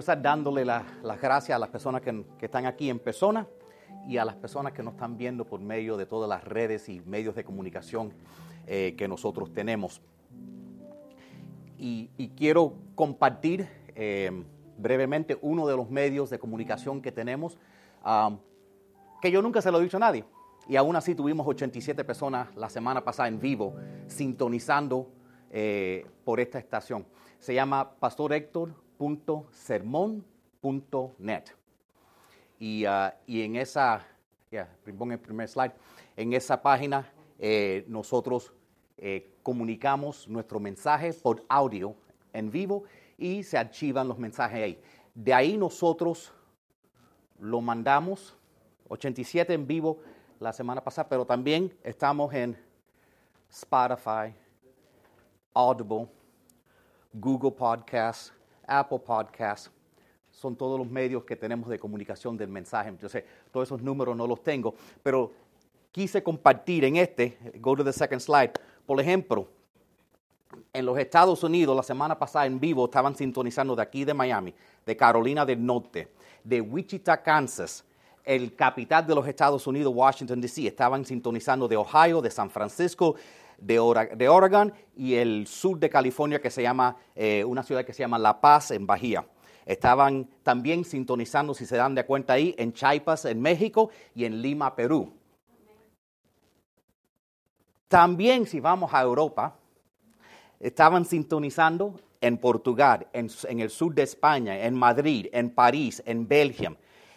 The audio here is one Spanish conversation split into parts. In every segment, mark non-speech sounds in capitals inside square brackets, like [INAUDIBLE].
empezar dándole las gracias a las personas que, están aquí en persona y a las personas que nos están viendo por medio de todas las redes y medios de comunicación eh, que nosotros tenemos. Y, quiero compartir eh, brevemente uno de los medios de comunicación que tenemos, um, que yo nunca se lo he dicho a nadie. Y aún así tuvimos 87 personas la semana pasada en vivo sintonizando eh, por esta estación. Se llama Pastor Héctor www.sermon.net. Y, uh, y en esa, el primer slide, en esa página eh, nosotros eh, comunicamos nuestro mensaje por audio en vivo y se archivan los mensajes ahí. De ahí nosotros lo mandamos, 87 en vivo la semana pasada, pero también estamos en Spotify, Audible, Google Podcasts, Apple Podcasts, son todos los medios que tenemos de comunicación del mensaje. Entonces, todos esos números no los tengo, pero quise compartir en este, go to the second slide, por ejemplo, en los Estados Unidos la semana pasada en vivo estaban sintonizando de aquí de Miami, de Carolina del Norte, de Wichita, Kansas, el capital de los Estados Unidos, Washington, D.C., estaban sintonizando de Ohio, de San Francisco, de, Oregon y el sur de California, que se llama, eh, una ciudad que se llama La Paz, en Bahía. Estaban también sintonizando, si se dan de cuenta ahí, en Chiapas, en México, y en Lima, Perú. También, si vamos a Europa, estaban sintonizando en Portugal, en, el sur de España, en Madrid, en París, en Bélgica,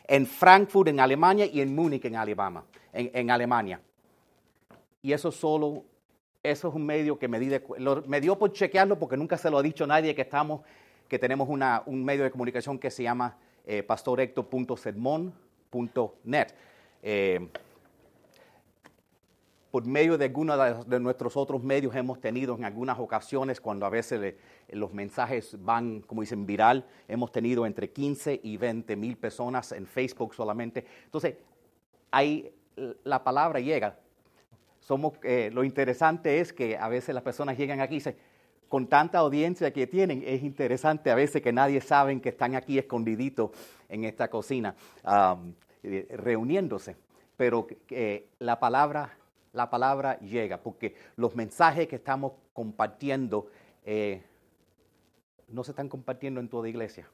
en Frankfurt, en Alemania, y en Múnich, en, Alabama, en Alemania. Y eso solo eso es un medio que me, di me dio por chequearlo porque nunca se lo ha dicho nadie que estamos, que tenemos un medio de comunicación que se llama eh, pastorecto.sermon.net. Eh, por medio de algunos de, nuestros otros medios hemos tenido en algunas ocasiones, cuando a veces los mensajes van, como dicen, viral, hemos tenido entre 15 y 20 mil personas en Facebook solamente. Entonces, ahí la palabra llega somos, eh, lo interesante es que a veces las personas llegan aquí y dicen, con tanta audiencia que tienen, es interesante a veces que nadie sabe que están aquí escondiditos en esta cocina, eh, reuniéndose. Pero la, palabra, la palabra llega, porque los mensajes que estamos compartiendo eh, no se están compartiendo en toda iglesia.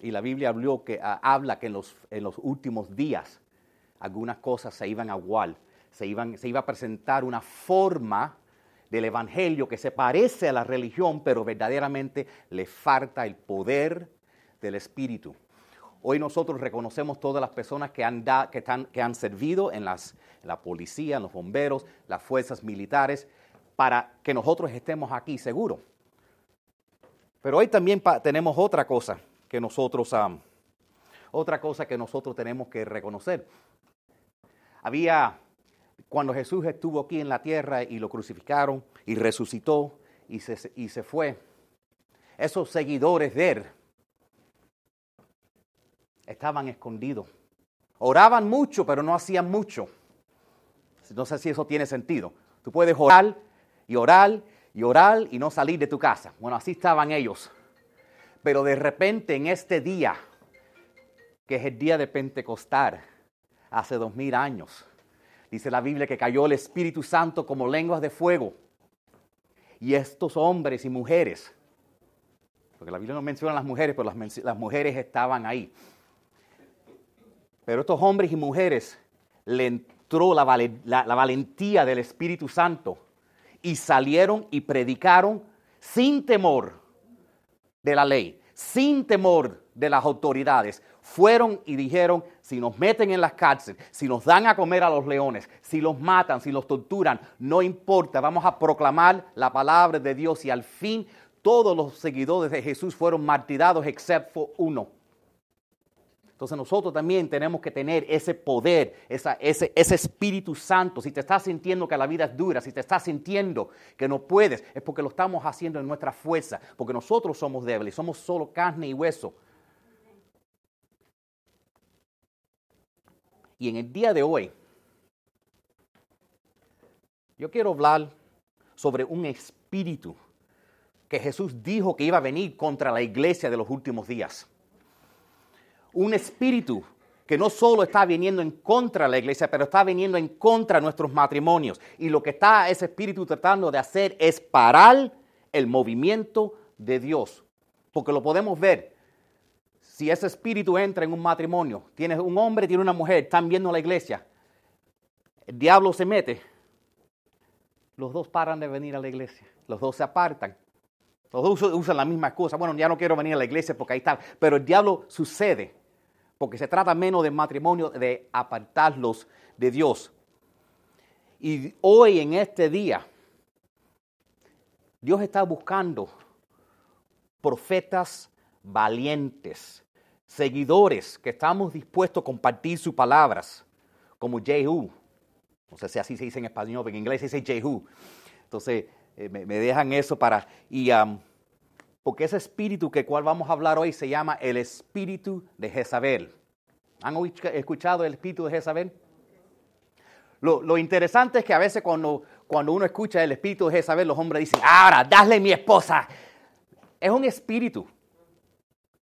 y la Biblia habló que, ah, habla que en los, en los últimos días algunas cosas se iban a igual, se, iba a presentar una forma del Evangelio que se parece a la religión, pero verdaderamente le falta el poder del Espíritu. Hoy nosotros reconocemos todas las personas que han, servido en, las, la policía, los bomberos, las fuerzas militares, para que nosotros estemos aquí seguros. Pero hoy también tenemos otra cosa que nosotros, otra cosa que nosotros tenemos que reconocer. Había, cuando Jesús estuvo aquí en la tierra y lo crucificaron y resucitó y se, y se fue, esos seguidores de él estaban escondidos. Oraban mucho, pero no hacían mucho. No sé si eso tiene sentido. Tú puedes orar y orar y orar y no salir de tu casa. Bueno, así estaban ellos. Pero de repente en este día, que es el día de Pentecostal, hace dos mil años. Dice la Biblia que cayó el Espíritu Santo como lenguas de fuego. Y estos hombres y mujeres, porque la Biblia no menciona a las mujeres, pero las, mujeres estaban ahí. Pero estos hombres y mujeres le entró la, la valentía del Espíritu Santo y salieron y predicaron sin temor de la ley, sin temor de las autoridades, fueron y dijeron, si nos meten en las cárceles, si nos dan a comer a los leones, si los matan, si los torturan, no importa, vamos a proclamar la palabra de Dios y al fin todos los seguidores de Jesús fueron martirados excepto uno. Entonces nosotros también tenemos que tener ese poder, ese, ese Espíritu Santo. Si te estás sintiendo que la vida es dura, si te estás sintiendo que no puedes, es porque lo estamos haciendo en nuestra fuerza, porque nosotros somos débiles, somos solo carne y hueso. Y en el día de hoy, yo quiero hablar sobre un espíritu que Jesús dijo que iba a venir contra la iglesia de los últimos días. Un espíritu que no solo está viniendo en contra de la iglesia, pero está viniendo en contra de nuestros matrimonios. Y lo que está ese espíritu tratando de hacer es parar el movimiento de Dios. Porque lo podemos ver. Si ese espíritu entra en un matrimonio, tienes un hombre, tiene una mujer, están viendo la iglesia, el diablo se mete, los dos paran de venir a la iglesia, los dos se apartan. Los dos usan la misma cosa. Bueno, ya no quiero venir a la iglesia porque ahí está. Pero el diablo sucede porque se trata menos de matrimonio, de apartarlos de Dios. Y hoy en este día, Dios está buscando profetas valientes, seguidores que estamos dispuestos a compartir sus palabras, como Jehu. No sé si así se dice en español, pero en inglés se dice Jehu. Entonces, eh, me, dejan eso para... Y, porque ese espíritu que cual vamos a hablar hoy se llama el espíritu de Jezabel. ¿Han escuchado el espíritu de Jezabel? Lo, lo, interesante es que a veces cuando, cuando uno escucha el espíritu de Jezabel, los hombres dicen, ahora, dale mi esposa. Es un espíritu.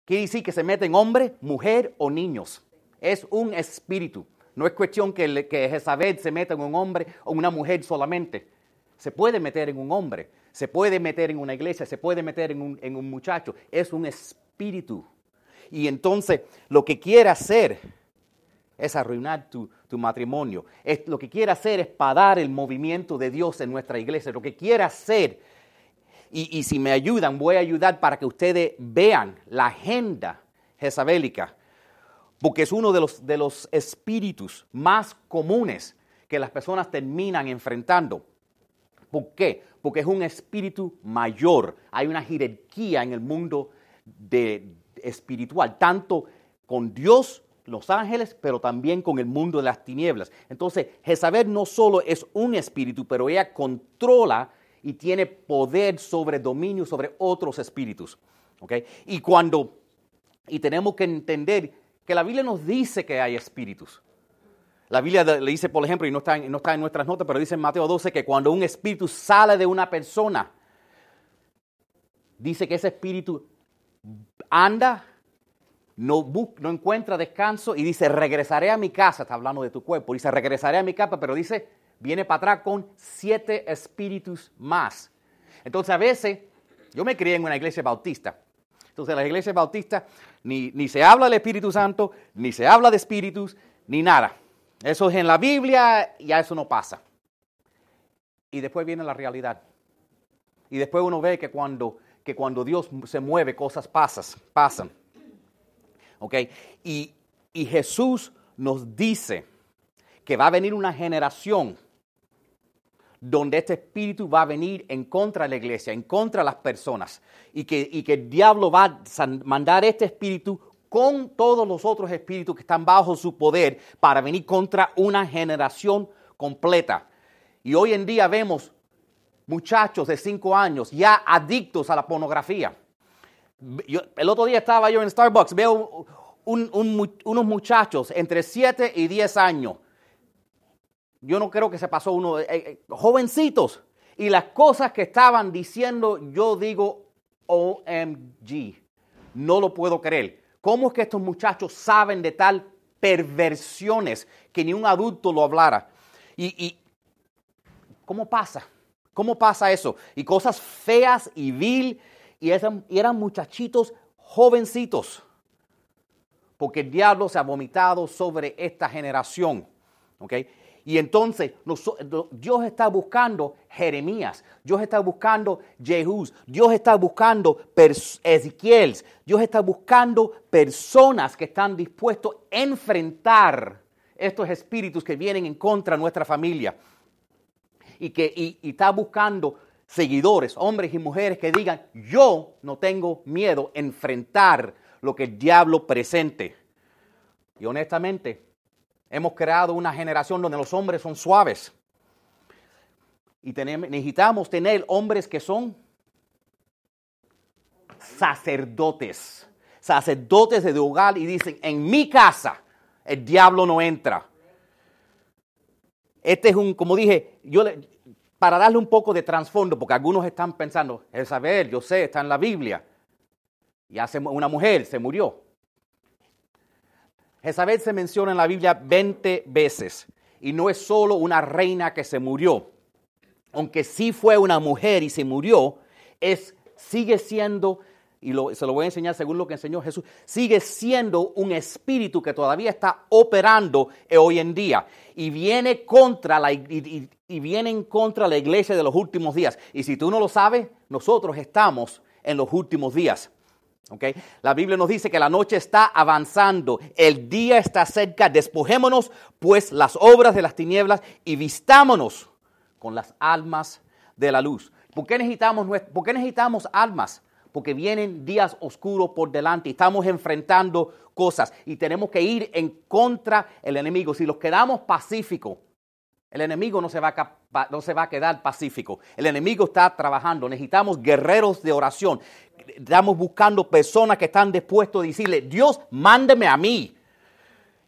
Quiere decir que se mete en hombre, mujer o niños. Es un espíritu. No es cuestión que, que Jezabel se meta en un hombre o una mujer solamente. Se puede meter en un hombre, se puede meter en una iglesia, se puede meter en un, en un muchacho. Es un espíritu. Y entonces lo que quiere hacer es arruinar tu, matrimonio. Es, lo que quiere hacer es parar el movimiento de Dios en nuestra iglesia. Lo que quiere hacer, y, si me ayudan, voy a ayudar para que ustedes vean la agenda jezabélica, porque es uno de los, de los espíritus más comunes que las personas terminan enfrentando. ¿Por qué? Porque es un espíritu mayor. Hay una jerarquía en el mundo de, espiritual, tanto con Dios los ángeles, pero también con el mundo de las tinieblas. Entonces, Jezabel no solo es un espíritu, pero ella controla y tiene poder sobre dominio sobre otros espíritus. Y cuando, y tenemos que entender que la Biblia nos dice que hay espíritus. La Biblia le dice, por ejemplo, y no está, en, no está en nuestras notas, pero dice en Mateo 12 que cuando un espíritu sale de una persona, dice que ese espíritu anda no, no encuentra descanso y dice, regresaré a mi casa, está hablando de tu cuerpo, dice, regresaré a mi casa, pero dice, viene para atrás con siete espíritus más. Entonces a veces, yo me crié en una iglesia bautista, entonces la iglesia bautista ni, ni se habla del Espíritu Santo, ni se habla de espíritus, ni nada. Eso es en la Biblia, ya eso no pasa. Y después viene la realidad. Y después uno ve que cuando, que cuando Dios se mueve, cosas pasas, pasan. ¿ok? Y, Jesús nos dice que va a venir una generación donde este espíritu va a venir en contra de la iglesia, en contra de las personas, y que, y que el diablo va a mandar este espíritu con todos los otros espíritus que están bajo su poder para venir contra una generación completa. Y hoy en día vemos muchachos de cinco años ya adictos a la pornografía el otro día estaba yo en Starbucks, veo unos muchachos entre 7 y 10 años. Yo no creo que se pasó uno, eh, eh, jovencitos. Y las cosas que estaban diciendo, yo digo, OMG, no lo puedo creer. ¿Cómo es que estos muchachos saben de tal perversiones que ni un adulto lo hablara? Y, y ¿cómo pasa? ¿Cómo pasa eso? Y cosas feas y vil y eran, muchachitos jovencitos, porque el diablo se ha vomitado sobre esta generación. Y entonces Dios está buscando Jeremías, Dios está buscando Jehús, Dios está buscando Ezequiel, Dios está buscando personas que están dispuestos a enfrentar estos espíritus que vienen en contra de nuestra familia. Y que y está buscando seguidores, hombres y mujeres que digan, yo no tengo miedo a enfrentar lo que el diablo presente. Y honestamente, hemos creado una generación donde los hombres son suaves. Y necesitamos tener hombres que son sacerdotes, sacerdotes de hogar y dicen, en mi casa el diablo no entra. Este es un, como dije, yo le, para darle un poco de trasfondo, porque algunos están pensando, Jezabel, yo sé, está en la Biblia. Y hace una mujer se murió. Jezabel se menciona en la Biblia 20 veces. Y no es solo una reina que se murió. Aunque sí fue una mujer y se murió, es, sigue siendo, y se lo voy a enseñar según lo que enseñó Jesús, sigue siendo un espíritu que todavía está operando hoy en día. Y viene contra la, y viene en contra la iglesia de los últimos días. Y si tú no lo sabes, nosotros estamos en los últimos días. Okay. La Biblia nos dice que la noche está avanzando, el día está cerca, despojémonos pues las obras de las tinieblas y vistámonos con las almas de la luz. ¿Por qué necesitamos, por qué necesitamos almas? Porque vienen días oscuros por delante y estamos enfrentando cosas y tenemos que ir en contra del enemigo. Si los quedamos pacíficos, el enemigo no se, va a, no se va a quedar pacífico. El enemigo está trabajando. Necesitamos guerreros de oración. Estamos buscando personas que están dispuestos a decirle, Dios, mándeme a mí.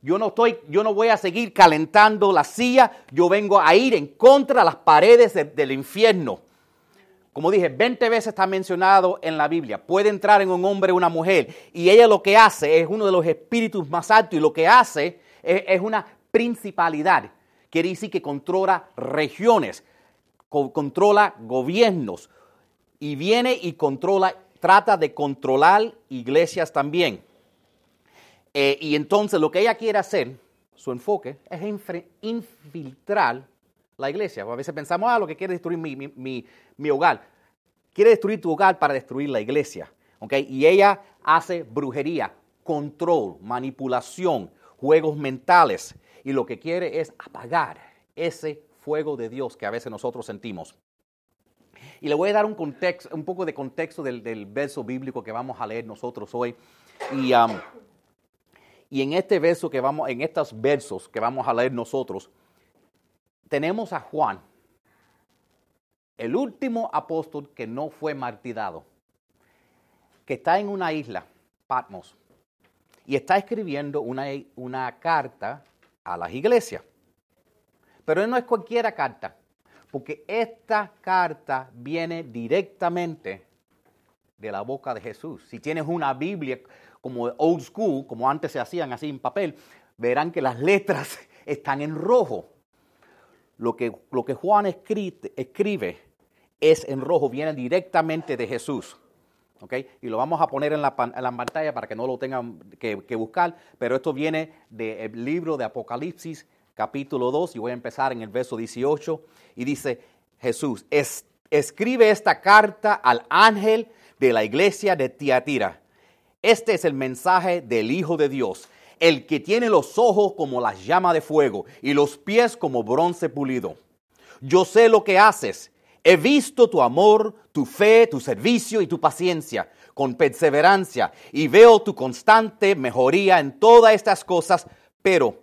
Yo no, estoy, yo no voy a seguir calentando la silla. Yo vengo a ir en contra de las paredes del infierno. Como dije, 20 veces está mencionado en la Biblia. Puede entrar en un hombre o una mujer. Y ella lo que hace es uno de los espíritus más altos. Y lo que hace es una principalidad quiere decir que controla regiones, controla gobiernos y viene y controla, trata de controlar iglesias también. Eh, y entonces lo que ella quiere hacer, su enfoque, es infiltrar la iglesia. A veces pensamos, ah, lo que quiere destruir mi, hogar. Quiere destruir tu hogar para destruir la iglesia. ¿okay? Y ella hace brujería, control, manipulación, juegos mentales y lo que quiere es apagar ese fuego de Dios que a veces nosotros sentimos. Y le voy a dar un, contexto, un poco de contexto del, verso bíblico que vamos a leer nosotros hoy. Y, um, y en este verso que vamos, en estos versos que vamos a leer nosotros, tenemos a Juan, el último apóstol que no fue martirado, que está en una isla, Patmos, y está escribiendo una, una carta a las iglesias. Pero no es cualquiera carta, porque esta carta viene directamente de la boca de Jesús. Si tienes una Biblia como old school, como antes se hacían así en papel, verán que las letras [LAUGHS] están en rojo. Lo que, Juan escribe, escribe es en rojo, viene directamente de Jesús. Y lo vamos a poner en la, pantalla para que no lo tengan que, buscar, pero esto viene del libro de Apocalipsis, capítulo 2, y voy a empezar en el verso 18, y dice Jesús, escribe esta carta al ángel de la iglesia de Tiatira. Este es el mensaje del Hijo de Dios, el que tiene los ojos como la llama de fuego y los pies como bronce pulido. Yo sé lo que haces He visto tu amor, tu fe, tu servicio y tu paciencia con perseverancia y veo tu constante mejoría en todas estas cosas, pero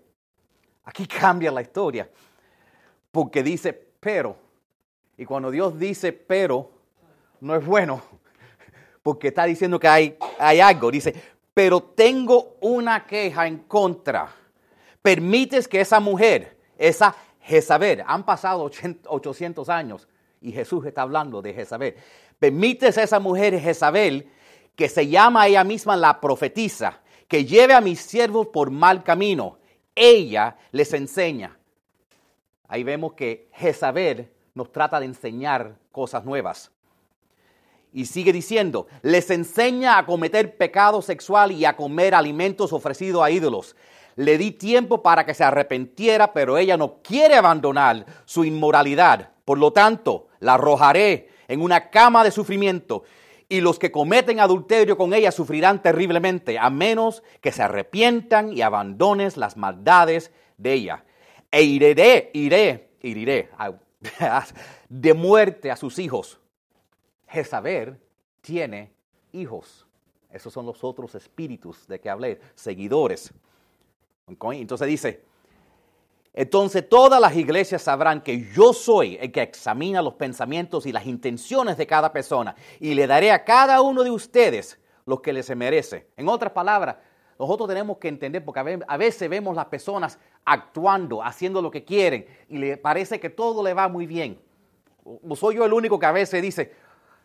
aquí cambia la historia, porque dice pero, y cuando Dios dice pero, no es bueno, [LAUGHS] porque está diciendo que hay, hay algo, dice, pero tengo una queja en contra. Permites que esa mujer, esa Jezabel, han pasado 800 años, y Jesús está hablando de Jezabel. Permites a esa mujer Jezabel, que se llama ella misma la profetisa, que lleve a mis siervos por mal camino. Ella les enseña. Ahí vemos que Jezabel nos trata de enseñar cosas nuevas. Y sigue diciendo, les enseña a cometer pecado sexual y a comer alimentos ofrecidos a ídolos. Le di tiempo para que se arrepentiera, pero ella no quiere abandonar su inmoralidad. Por lo tanto, la arrojaré en una cama de sufrimiento y los que cometen adulterio con ella sufrirán terriblemente, a menos que se arrepientan y abandones las maldades de ella. E iré, iré, iré [LAUGHS] de muerte a sus hijos. Jezabel tiene hijos. Esos son los otros espíritus de que hablé, seguidores. Entonces dice, entonces todas las iglesias sabrán que yo soy el que examina los pensamientos y las intenciones de cada persona y le daré a cada uno de ustedes lo que les merece. En otras palabras, nosotros tenemos que entender, porque a veces vemos las personas actuando, haciendo lo que quieren y le parece que todo le va muy bien. Soy yo el único que a veces dice,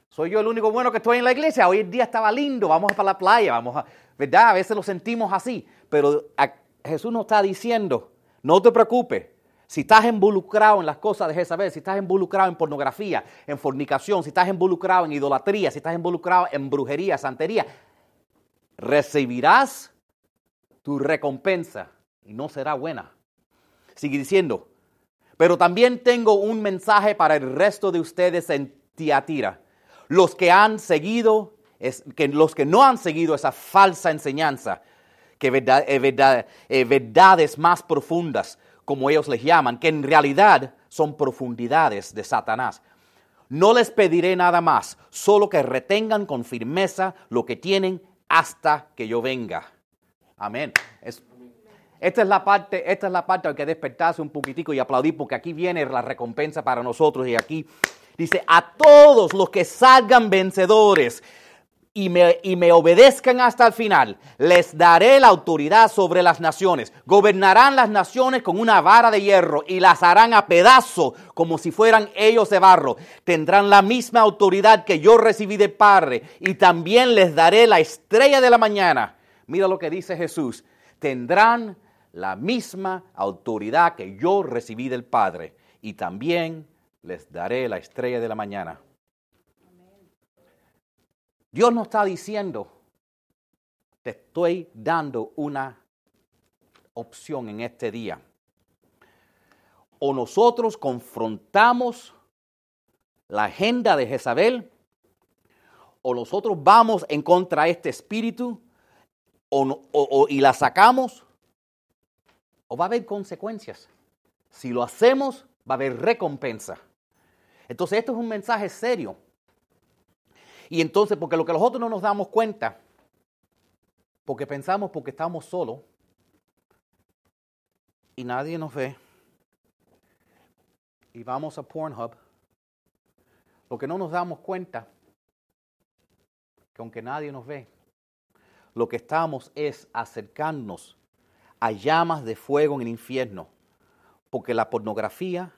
soy yo el único bueno que estoy en la iglesia, hoy el día estaba lindo, vamos para la playa, vamos a, ¿verdad? A veces lo sentimos así, pero Jesús nos está diciendo, no te preocupes, si estás involucrado en las cosas de Jezabel, si estás involucrado en pornografía, en fornicación, si estás involucrado en idolatría, si estás involucrado en brujería, santería, recibirás tu recompensa y no será buena. Sigue diciendo, pero también tengo un mensaje para el resto de ustedes en Tiatira. Los que han seguido, que los que no han seguido esa falsa enseñanza, que verdad, eh, eh, verdades más profundas, como ellos les llaman, que en realidad son profundidades de Satanás. No les pediré nada más, solo que retengan con firmeza lo que tienen hasta que yo venga. Amén. esta es la parte, esta es la parte que despertarse un poquitico y aplaudir porque aquí viene la recompensa para nosotros y aquí dice a todos los que salgan vencedores y me, y me, obedezcan hasta el final, les daré la autoridad sobre las naciones. Gobernarán las naciones con una vara de hierro y las harán a pedazos como si fueran ellos de barro. Tendrán la misma autoridad que yo recibí de Padre y también les daré la estrella de la mañana. Mira lo que dice Jesús. Tendrán la misma autoridad que yo recibí del Padre y también les daré la estrella de la mañana. Dios nos está diciendo, te estoy dando una opción en este día. O nosotros confrontamos la agenda de Jezabel, o nosotros vamos en contra de este espíritu o, y la sacamos, o va a haber consecuencias. Si lo hacemos, va a haber recompensa. Entonces, esto es un mensaje serio. Y entonces, porque lo que nosotros no nos damos cuenta, porque pensamos porque estamos solos y nadie nos ve, y vamos a Pornhub, lo que no nos damos cuenta, que aunque nadie nos ve, lo que estamos es acercarnos a llamas de fuego en el infierno, porque la pornografía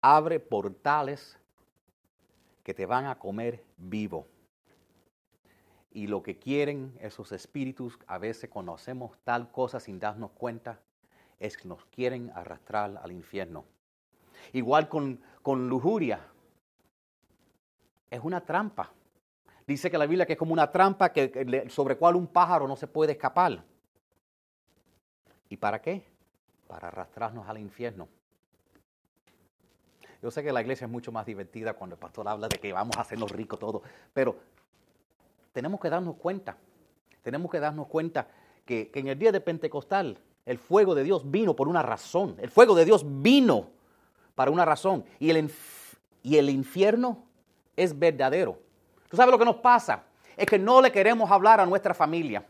abre portales que te van a comer vivo. Y lo que quieren esos espíritus, a veces conocemos tal cosa sin darnos cuenta, es que nos quieren arrastrar al infierno. Igual con, con lujuria. Es una trampa. Dice que la Biblia que es como una trampa que, sobre cual un pájaro no se puede escapar. ¿Y para qué? Para arrastrarnos al infierno. Yo sé que la iglesia es mucho más divertida cuando el pastor habla de que vamos a hacernos ricos todos, pero tenemos que darnos cuenta, tenemos que darnos cuenta que, en el día de Pentecostal el fuego de Dios vino por una razón, el fuego de Dios vino para una razón y el, y el infierno es verdadero. ¿Tú sabes lo que nos pasa? Es que no le queremos hablar a nuestra familia.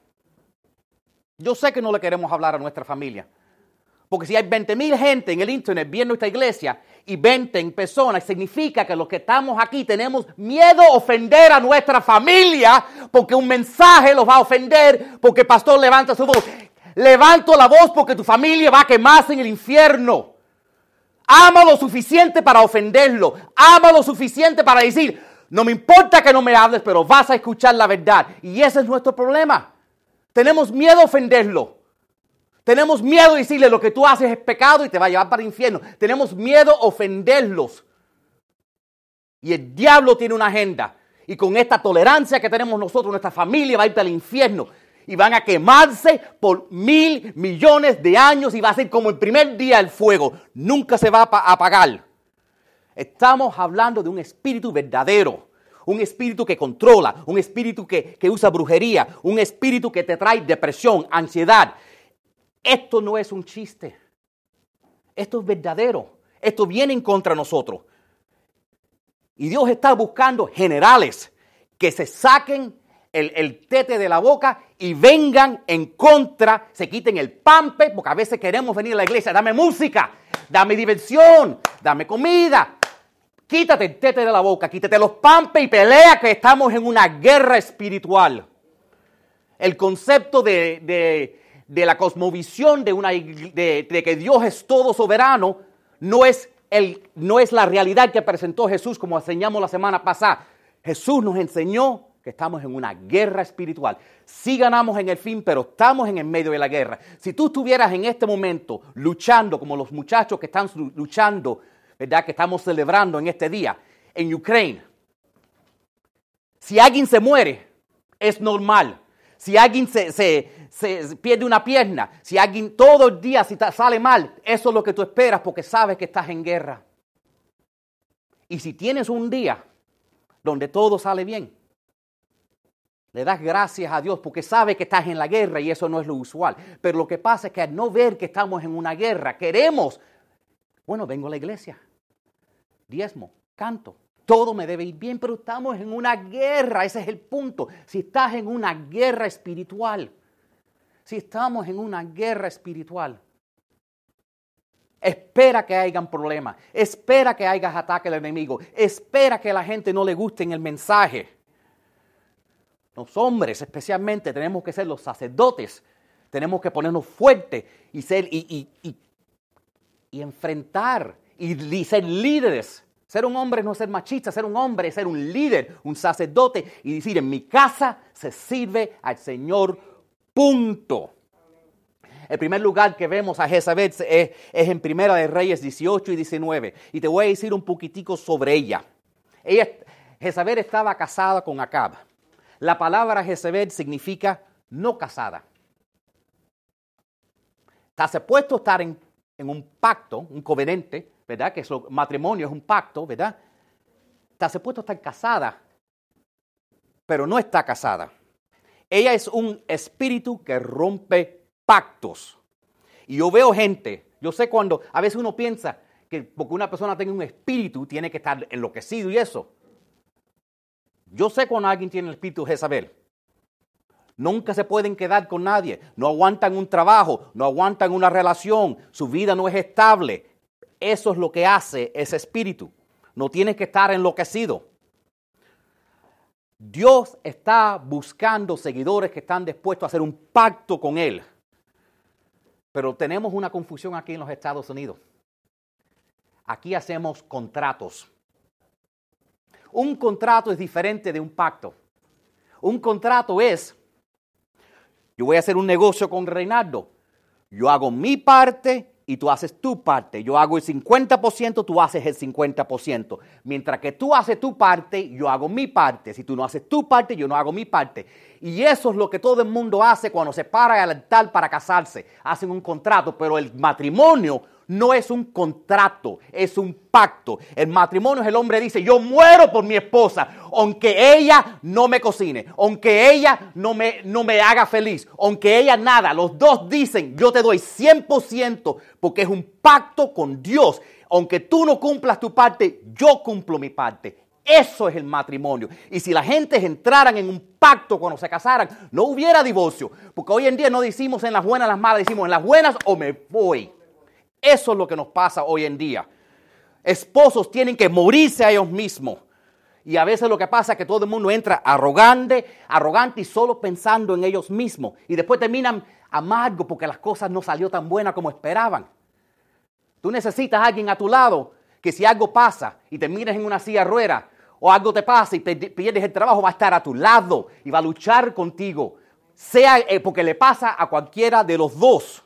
Yo sé que no le queremos hablar a nuestra familia. Porque si hay 20 mil gente en el internet viendo esta iglesia y 20 personas, significa que los que estamos aquí tenemos miedo a ofender a nuestra familia porque un mensaje los va a ofender, porque el pastor levanta su voz. Levanto la voz porque tu familia va a quemarse en el infierno. Ama lo suficiente para ofenderlo. Ama lo suficiente para decir, no me importa que no me hables, pero vas a escuchar la verdad. Y ese es nuestro problema. Tenemos miedo a ofenderlo. Tenemos miedo de decirle lo que tú haces es pecado y te va a llevar para el infierno. Tenemos miedo a ofenderlos. Y el diablo tiene una agenda. Y con esta tolerancia que tenemos nosotros, nuestra familia va a ir para el infierno. Y van a quemarse por mil millones de años y va a ser como el primer día el fuego. Nunca se va a apagar. Estamos hablando de un espíritu verdadero. Un espíritu que controla, un espíritu que, que usa brujería, un espíritu que te trae depresión, ansiedad, esto no es un chiste. Esto es verdadero. Esto viene en contra nosotros. Y Dios está buscando generales que se saquen el, tete de la boca y vengan en contra, se quiten el pampe, porque a veces queremos venir a la iglesia, dame música, dame diversión, dame comida. Quítate el tete de la boca, quítate los pampes y pelea que estamos en una guerra espiritual. El concepto de de la cosmovisión de, una, de, que Dios es todo soberano no es el, no es la realidad que presentó Jesús como enseñamos la semana pasada. Jesús nos enseñó que estamos en una guerra espiritual. Sí ganamos en el fin, pero estamos en el medio de la guerra. Si tú estuvieras en este momento luchando como los muchachos que están luchando, ¿verdad? Que estamos celebrando en este día en Ucrania. Si alguien se muere, es normal. Si alguien se, pierde una pierna, si alguien todo el día si sale mal, eso es lo que tú esperas porque sabes que estás en guerra. Y si tienes un día donde todo sale bien, le das gracias a Dios porque sabe que estás en la guerra y eso no es lo usual. Pero lo que pasa es que al no ver que estamos en una guerra, queremos, bueno, vengo a la iglesia, diezmo, canto, todo me debe ir bien, pero estamos en una guerra, ese es el punto. Si estás en una guerra espiritual, si estamos en una guerra espiritual, espera que hayan problemas, espera que haya ataque del enemigo, espera que la gente no le guste en el mensaje. Los hombres especialmente tenemos que ser los sacerdotes, tenemos que ponernos fuertes y, ser, y, enfrentar y ser líderes. Ser un hombre no ser machista, ser un hombre es ser un líder, un sacerdote y decir, en mi casa se sirve al Señor, punto. El primer lugar que vemos a Jezabel es, en Primera de Reyes 18 y 19. Y te voy a decir un poquitico sobre ella. ella Jezabel estaba casada con Acab. La palabra Jezebel significa no casada. Está puesto estar en, un pacto, un covenante, ¿verdad? Que su matrimonio es un pacto, ¿verdad? Está supuesto estar casada, pero no está casada. Ella es un espíritu que rompe pactos. Y yo veo gente, yo sé cuando a veces uno piensa que porque una persona tenga un espíritu tiene que estar enloquecido y eso. Yo sé cuando alguien tiene el espíritu de Jezabel. Nunca se pueden quedar con nadie. No aguantan un trabajo, no aguantan una relación. Su vida no es estable. Eso es lo que hace ese espíritu. No tienes que estar enloquecido. Dios está buscando seguidores que están dispuestos a hacer un pacto con Él. Pero tenemos una confusión aquí en los Estados Unidos. Aquí hacemos contratos. Un contrato es diferente de un pacto. Un contrato es, yo voy a hacer un negocio con Reinaldo. Yo hago mi parte y tú haces tu parte. Yo hago el 50%, tú haces el 50%. Mientras que tú haces tu parte, yo hago mi parte. Si tú no haces tu parte, yo no hago mi parte. Y eso es lo que todo el mundo hace cuando se para al altar para casarse. Hacen un contrato, pero el matrimonio no es un contrato, es un pacto. El matrimonio es el hombre dice, yo muero por mi esposa, aunque ella no me cocine, aunque ella no me, no me haga feliz, aunque ella nada. Los dos dicen, yo te doy 100% porque es un pacto con Dios. Aunque tú no cumplas tu parte, yo cumplo mi parte. Eso es el matrimonio. Y si la gente entraran en un pacto cuando se casaran, no hubiera divorcio. Porque hoy en día no decimos en las buenas, las malas, decimos en las buenas o me voy. Eso es lo que nos pasa hoy en día. Esposos tienen que morirse a ellos mismos. Y a veces lo que pasa es que todo el mundo entra arrogante, arrogante y solo pensando en ellos mismos. Y después terminan amargo porque las cosas no salió tan buenas como esperaban. Tú necesitas a alguien a tu lado que si algo pasa y te miras en una silla rueda o algo te pasa y te pierdes el trabajo, va a estar a tu lado y va a luchar contigo. Sea eh, porque le pasa a cualquiera de los dos.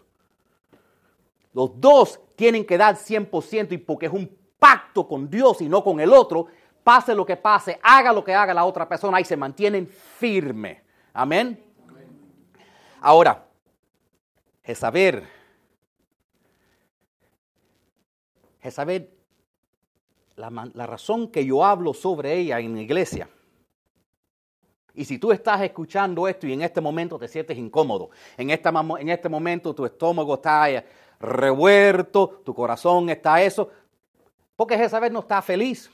Los dos tienen que dar 100% y porque es un pacto con Dios y no con el otro, pase lo que pase, haga lo que haga la otra persona y se mantienen firme. Amén. Ahora, Jezabel, Jezabel, la, la razón que yo hablo sobre ella en la iglesia, y si tú estás escuchando esto y en este momento te sientes incómodo, en, en este momento tu estómago está revuelto, tu corazón está eso, porque Jezabel no está feliz.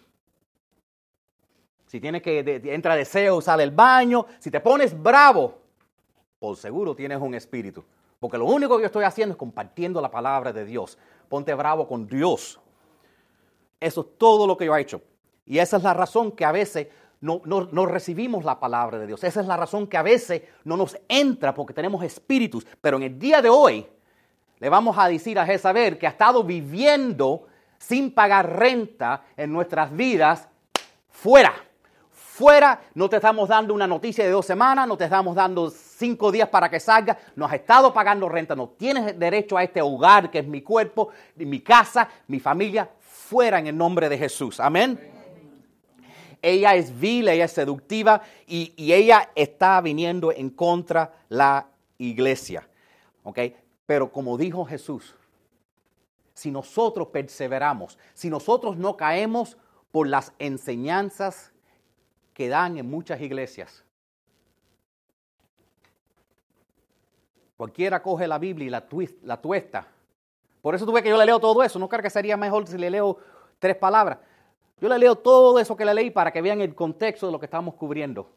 Si tienes que, entra deseo, sale el baño, si te pones bravo, por seguro tienes un espíritu. Porque lo único que yo estoy haciendo es compartiendo la palabra de Dios. Ponte bravo con Dios. Eso es todo lo que yo he hecho. Y esa es la razón que a veces no, no, no, recibimos la palabra de Dios. Esa es la razón que a veces no nos entra porque tenemos espíritus. Pero en el día de hoy le vamos a decir a Jezabel que ha estado viviendo sin pagar renta en nuestras vidas, fuera. Fuera, no te estamos dando una noticia de dos semanas, no te estamos dando cinco días para que salga, no has estado pagando renta, no tienes derecho a este hogar que es mi cuerpo, mi casa, mi familia, fuera en el nombre de Jesús. Amén. Ella es vil, ella es seductiva y, ella está viniendo en contra la iglesia. ¿Ok? Pero como dijo Jesús, si nosotros perseveramos, si nosotros no caemos por las enseñanzas que dan en muchas iglesias, cualquiera coge la Biblia y la, la tuesta. Por eso tuve que yo le leo todo eso. No creo que sería mejor si le leo tres palabras. Yo le leo todo eso que le leí para que vean el contexto de lo que estamos cubriendo.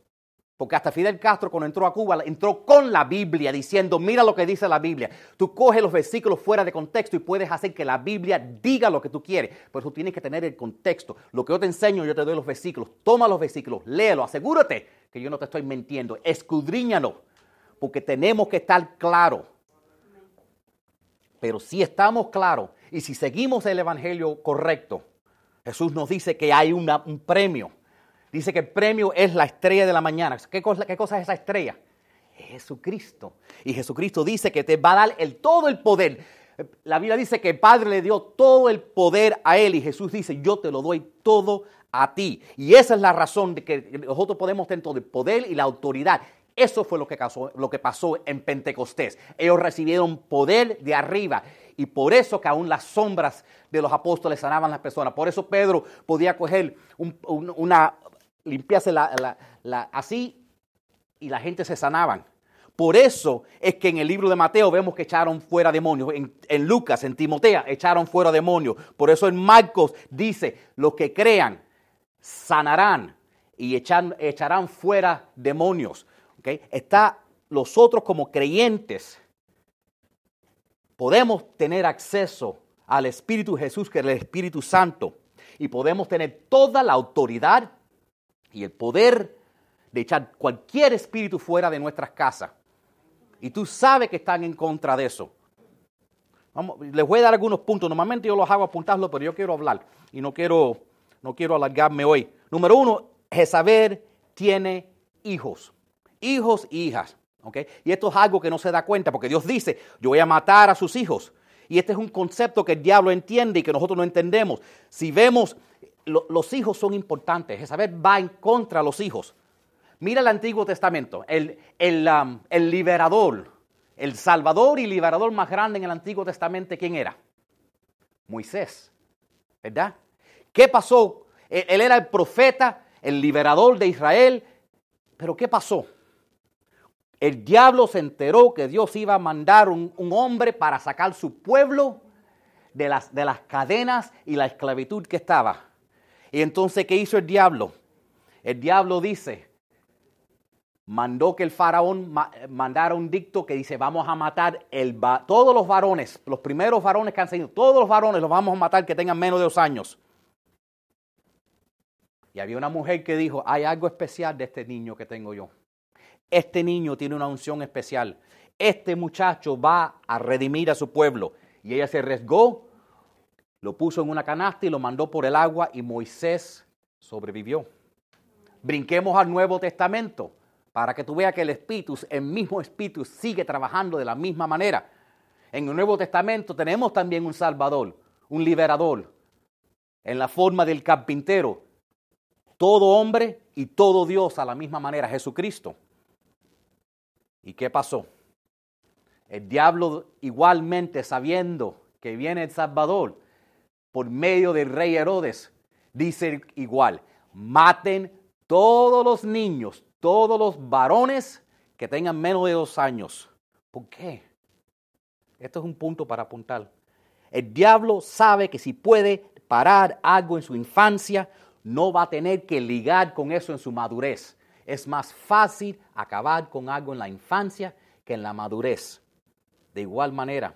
Porque hasta Fidel Castro cuando entró a Cuba, entró con la Biblia diciendo, mira lo que dice la Biblia. Tú coges los versículos fuera de contexto y puedes hacer que la Biblia diga lo que tú quieres. Pero tú tienes que tener el contexto. Lo que yo te enseño, yo te doy los versículos. Toma los versículos, léelo, asegúrate que yo no te estoy mintiendo. Escudriñalo, porque tenemos que estar claros. Pero si estamos claros y si seguimos el Evangelio correcto, Jesús nos dice que hay un premio Dice que el premio es la estrella de la mañana. ¿Qué cosa, qué cosa es esa estrella? Jesucristo. Y Jesucristo dice que te va a dar el, todo el poder. La Biblia dice que el Padre le dio todo el poder a él y Jesús dice, yo te lo doy todo a ti. Y esa es la razón de que nosotros podemos tener todo el poder y la autoridad. Eso fue lo que, lo que pasó en Pentecostés. Ellos recibieron poder de arriba y por eso que aún las sombras de los apóstoles sanaban las personas. Por eso Pedro podía coger una, limpiarse la, así y la gente se sanaban. Por eso es que en el libro de Mateo vemos que echaron fuera demonios. En, Lucas, en Timotea, echaron fuera demonios. Por eso en Marcos dice, los que crean sanarán y echarán fuera demonios. ¿Okay? Está los otros como creyentes. Podemos tener acceso al Espíritu Jesús, que es el Espíritu Santo. Y podemos tener toda la autoridad y el poder de echar cualquier espíritu fuera de nuestras casas. Y tú sabes que están en contra de eso. Vamos, les voy a dar algunos puntos. Normalmente yo los hago apuntarlo, pero yo quiero hablar y no quiero, no quiero alargarme hoy. Número uno, Jezabel tiene hijos. Hijos y hijas. ¿okay? Y esto es algo que no se da cuenta porque Dios dice, yo voy a matar a sus hijos. Y este es un concepto que el diablo entiende y que nosotros no entendemos. Si vemos los hijos son importantes. Jezabel va en contra de los hijos. Mira el Antiguo Testamento, el, um, el, liberador, el salvador y liberador más grande en el Antiguo Testamento, ¿quién era? Moisés, ¿verdad? ¿Qué pasó? Él, era el profeta, el liberador de Israel, pero ¿qué pasó? El diablo se enteró que Dios iba a mandar un, un hombre para sacar su pueblo de las, de las cadenas y la esclavitud que estaba. Y entonces, ¿qué hizo el diablo? El diablo dice, mandó que el faraón mandara un dicto que dice, vamos a matar todos los varones, los primeros varones que han salido, todos los varones los vamos a matar que tengan menos de dos años. Y había una mujer que dijo, hay algo especial de este niño que tengo yo. Este niño tiene una unción especial. Este muchacho va a redimir a su pueblo. Y ella se arriesgó lo puso en una canasta y lo mandó por el agua y Moisés sobrevivió. Brinquemos al Nuevo Testamento para que tú veas que el Espíritu, el mismo Espíritu, sigue trabajando de la misma manera. En el Nuevo Testamento tenemos también un Salvador, un liberador, en la forma del carpintero. Todo hombre y todo Dios a la misma manera, Jesucristo. ¿Y qué pasó? El diablo igualmente sabiendo que viene el Salvador, por medio del rey Herodes, dice igual, maten todos los niños, todos los varones que tengan menos de dos años. ¿Por qué? Esto es un punto para apuntar. El diablo sabe que si puede parar algo en su infancia, no va a tener que ligar con eso en su madurez. Es más fácil acabar con algo en la infancia que en la madurez. De igual manera,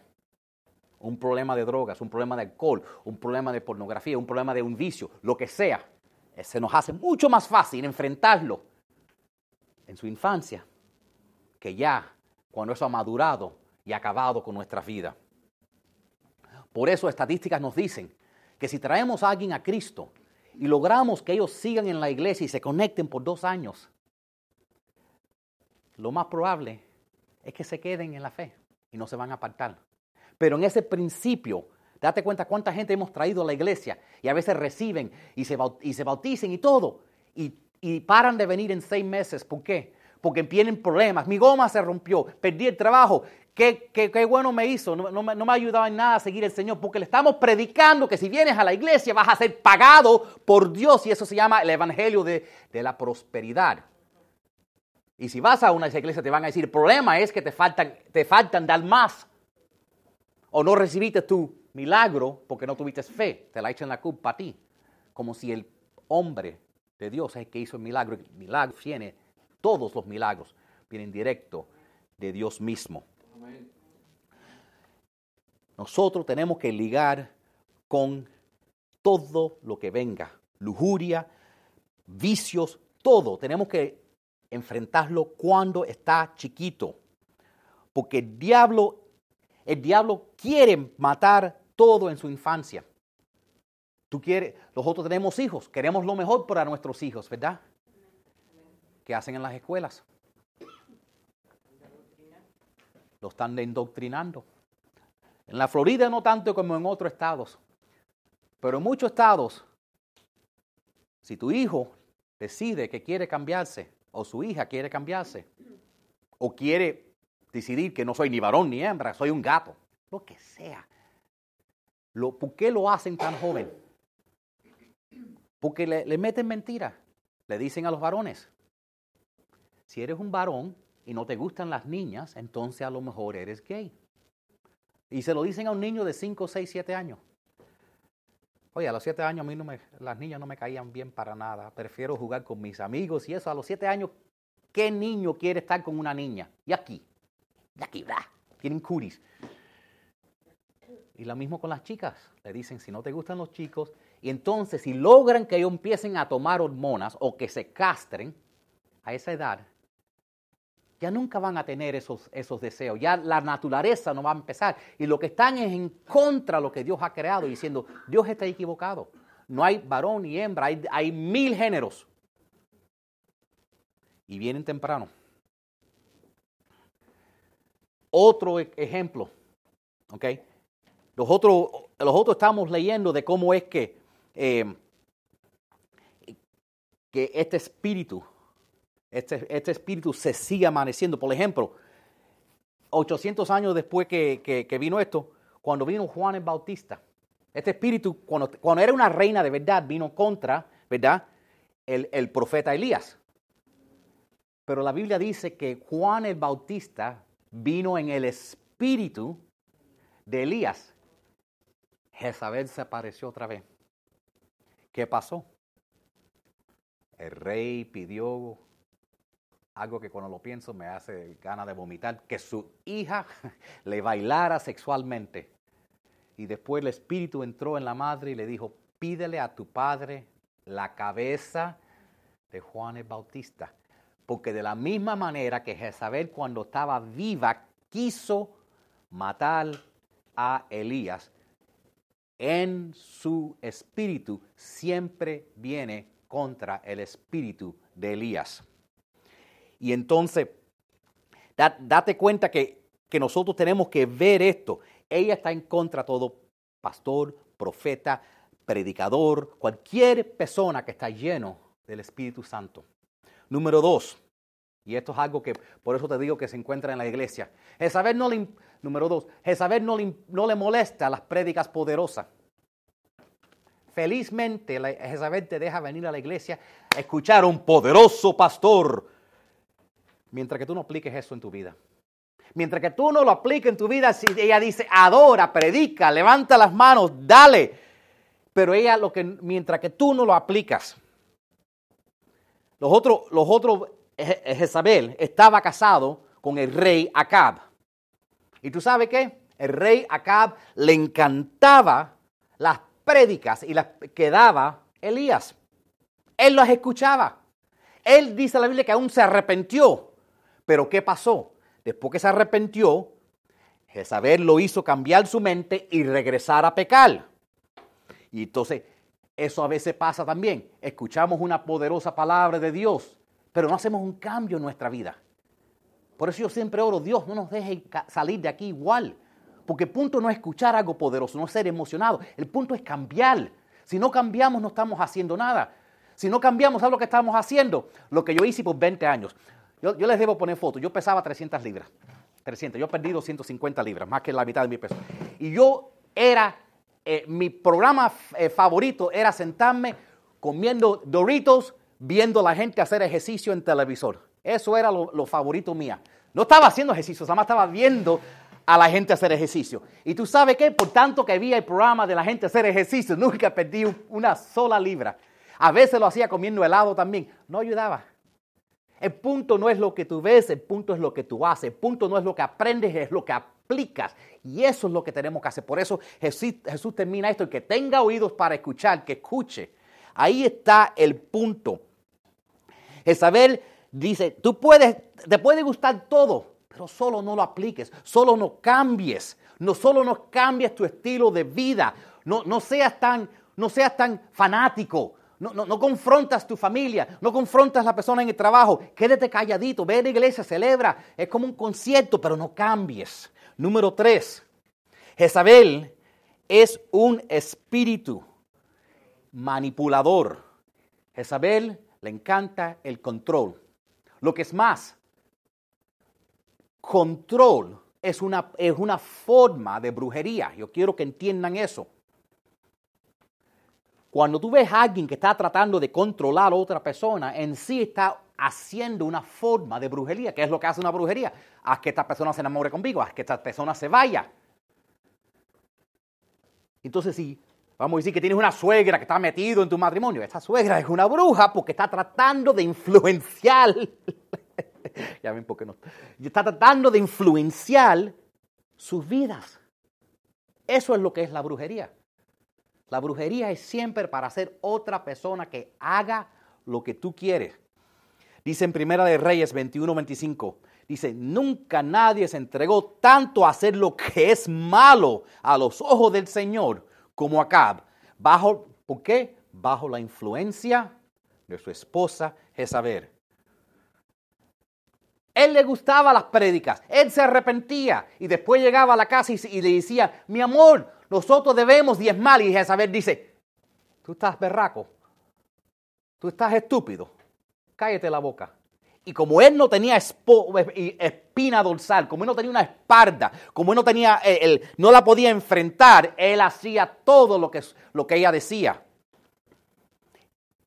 un problema de drogas, un problema de alcohol, un problema de pornografía, un problema de un vicio, lo que sea, se nos hace mucho más fácil enfrentarlo en su infancia que ya cuando eso ha madurado y acabado con nuestra vida. Por eso estadísticas nos dicen que si traemos a alguien a Cristo y logramos que ellos sigan en la iglesia y se conecten por dos años, lo más probable es que se queden en la fe y no se van a apartar. Pero en ese principio, date cuenta cuánta gente hemos traído a la iglesia y a veces reciben y se, y se bauticen y todo. Y, y paran de venir en seis meses. ¿Por qué? Porque tienen problemas. Mi goma se rompió, perdí el trabajo. Qué, qué, bueno me hizo. No, no, me ha ayudado en nada a seguir el Señor. Porque le estamos predicando que si vienes a la iglesia vas a ser pagado por Dios. Y eso se llama el evangelio de, de la prosperidad. Y si vas a una iglesia te van a decir, el problema es que te faltan, te faltan dar más. O no recibiste tu milagro porque no tuviste fe. Te la echan la culpa a ti. Como si el hombre de Dios es el que hizo el milagro. El milagro viene, todos los milagros vienen directo de Dios mismo. Nosotros tenemos que ligar con todo lo que venga. Lujuria, vicios, todo. Tenemos que enfrentarlo cuando está chiquito. Porque el diablo, el diablo quiere matar todo en su infancia. Tú quieres, nosotros tenemos hijos, queremos lo mejor para nuestros hijos, ¿verdad? ¿Qué hacen en las escuelas? Lo están indoctrinando. En la Florida no tanto como en otros estados, pero en muchos estados, si tu hijo decide que quiere cambiarse, o su hija quiere cambiarse, o quiere decidir que no soy ni varón ni hembra, soy un gato, lo que sea. Lo, ¿Por qué lo hacen tan joven? Porque le, le meten mentiras. Le dicen a los varones, si eres un varón y no te gustan las niñas, entonces a lo mejor eres gay. Y se lo dicen a un niño de 5, 6, 7 años. Oye, a los siete años a mí no me, las niñas no me caían bien para nada. Prefiero jugar con mis amigos y eso. A los siete años, ¿qué niño quiere estar con una niña? Y aquí, tienen curis. Y lo mismo con las chicas. Le dicen, si no te gustan los chicos, y entonces si logran que ellos empiecen a tomar hormonas o que se castren a esa edad, ya nunca van a tener esos, esos deseos, ya la naturaleza no va a empezar. Y lo que están es en contra de lo que Dios ha creado, diciendo, Dios está equivocado. No hay varón ni hembra, hay, hay mil géneros. Y vienen temprano. Otro e, ejemplo, ¿ok? Los otros, los otros estamos leyendo de cómo es que, eh, que este espíritu este, este, espíritu se sigue amaneciendo. Por ejemplo, 800 años después que, vino esto, cuando vino Juan el Bautista, este espíritu, cuando, cuando era una reina de verdad, vino contra, ¿verdad? El, el profeta Elías. Pero la Biblia dice que Juan el Bautista vino en el espíritu de Elías. Jezabel se apareció otra vez. ¿Qué pasó? El rey pidió algo que cuando lo pienso me hace ganas de vomitar, que su hija [LAUGHS] le bailara sexualmente. Y después el espíritu entró en la madre y le dijo, pídele a tu padre la cabeza de Juan el Bautista. Porque de la misma manera que Jezabel cuando estaba viva quiso matar a Elías, en su espíritu siempre viene contra el espíritu de Elías. Y entonces, date cuenta que, nosotros tenemos que ver esto. Ella está en contra de todo pastor, profeta, predicador, cualquier persona que está lleno del Espíritu Santo. Número dos, y esto es algo que por eso te digo que se encuentra en la iglesia. Jezabel no le, número dos, Jezabel no le, no le molesta las prédicas poderosas. Felizmente Jezabel te deja venir a la iglesia a escuchar a un poderoso pastor Mientras que tú no apliques eso en tu vida. Mientras que tú no lo apliques en tu vida, si ella dice, adora, predica, levanta las manos, dale. Pero ella, lo que, mientras que tú no lo aplicas, los otros, los otros, Jezabel estaba casado con el rey Acab. ¿Y tú sabes qué? El rey Acab le encantaba las prédicas y las que daba Elías. Él las escuchaba. Él dice la Biblia que aún se arrepintió pero ¿qué pasó? Después que se arrepintió, Jezabel lo hizo cambiar su mente y regresar a pecar. Y entonces, eso a veces pasa también. Escuchamos una poderosa palabra de Dios, pero no hacemos un cambio en nuestra vida. Por eso yo siempre oro, Dios, no nos deje salir de aquí igual. Porque el punto no es escuchar algo poderoso, no ser emocionado. El punto es cambiar. Si no cambiamos, no estamos haciendo nada. Si no cambiamos, ¿sabes lo que estamos haciendo? Lo que yo hice por 20 años. Yo, les debo poner fotos. Yo pesaba 300 libras. 300. Yo he perdido 150 libras, más que la mitad de mi peso. Y yo era, eh, mi programa eh, favorito era sentarme comiendo Doritos, viendo a la gente hacer ejercicio en televisor. Eso era lo, favorito mía. No estaba haciendo ejercicio, nada más estaba viendo a la gente hacer ejercicio. Y tú sabes qué, por tanto que había el programa de la gente hacer ejercicio, [LAUGHS] nunca perdí una sola libra. A veces lo hacía comiendo helado también. No ayudaba. El punto no es lo que tú ves, el punto es lo que tú haces. El punto no es lo que aprendes, es lo que aplicas. Y eso es lo que tenemos que hacer. Por eso Jesús, termina esto. El que tenga oídos para escuchar, que escuche. Ahí está el punto. Jezabel dice, tú puedes, te puede gustar todo, pero solo no lo apliques, solo no cambies, no solo no cambies tu estilo de vida, no, no seas tan, no seas tan fanático, no, no, confrontas tu familia, no confrontas a la persona en el trabajo, quédate calladito, ve a la iglesia, celebra, es como un concierto, pero no cambies. Número tres, Jezabel es un espíritu manipulador. Jezabel le encanta el control. Lo que es más, control es una, es una forma de brujería. Yo quiero que entiendan eso. Cuando tú ves a alguien que está tratando de controlar a otra persona, en sí está haciendo una forma de brujería. ¿Qué es lo que hace una brujería? Haz que esta persona se enamore conmigo, haz que esta persona se vaya. Entonces, si vamos a decir que tienes una suegra que está metido en tu matrimonio, esta suegra es una bruja porque está tratando de influenciar. [LAUGHS] ya ven por qué no. Está tratando de influenciar sus vidas. Eso es lo que es la brujería. La brujería es siempre para hacer otra persona que haga lo que tú quieres. Dice en Primera de Reyes 21, 25. Dice, nunca nadie se entregó tanto a hacer lo que es malo a los ojos del Señor como Acab. Bajo, ¿Por qué? Bajo la influencia de su esposa Jezabel. Él le gustaba las prédicas, él se arrepentía y después llegaba a la casa y le decía, mi amor, nosotros debemos diezmar. Y Jezabel dice, tú estás berraco, tú estás estúpido, cállate la boca. Y como él no tenía espina dorsal, como él no tenía una espalda, como él no, tenía, eh, no la podía enfrentar, él hacía todo lo que, lo que ella decía.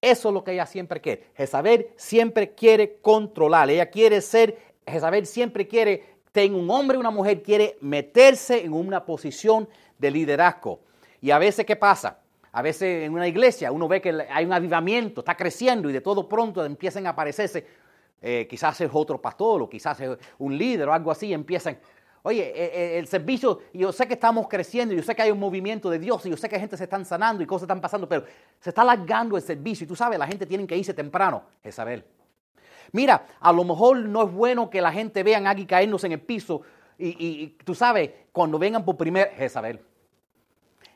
Eso es lo que ella siempre quiere. Jezabel siempre quiere controlar. Ella quiere ser, Jezabel siempre quiere, tenga un hombre y una mujer, quiere meterse en una posición de liderazgo. Y a veces, ¿qué pasa? A veces en una iglesia uno ve que hay un avivamiento, está creciendo y de todo pronto empiezan a aparecerse, eh, quizás es otro pastor o quizás es un líder o algo así, empiezan, oye, eh, eh, el servicio, yo sé que estamos creciendo, yo sé que hay un movimiento de Dios y yo sé que gente se están sanando y cosas están pasando, pero se está alargando el servicio y tú sabes, la gente tiene que irse temprano, Jezabel. Mira, a lo mejor no es bueno que la gente vean a alguien caernos en el piso y, tú sabes, cuando vengan por primera, Jezabel.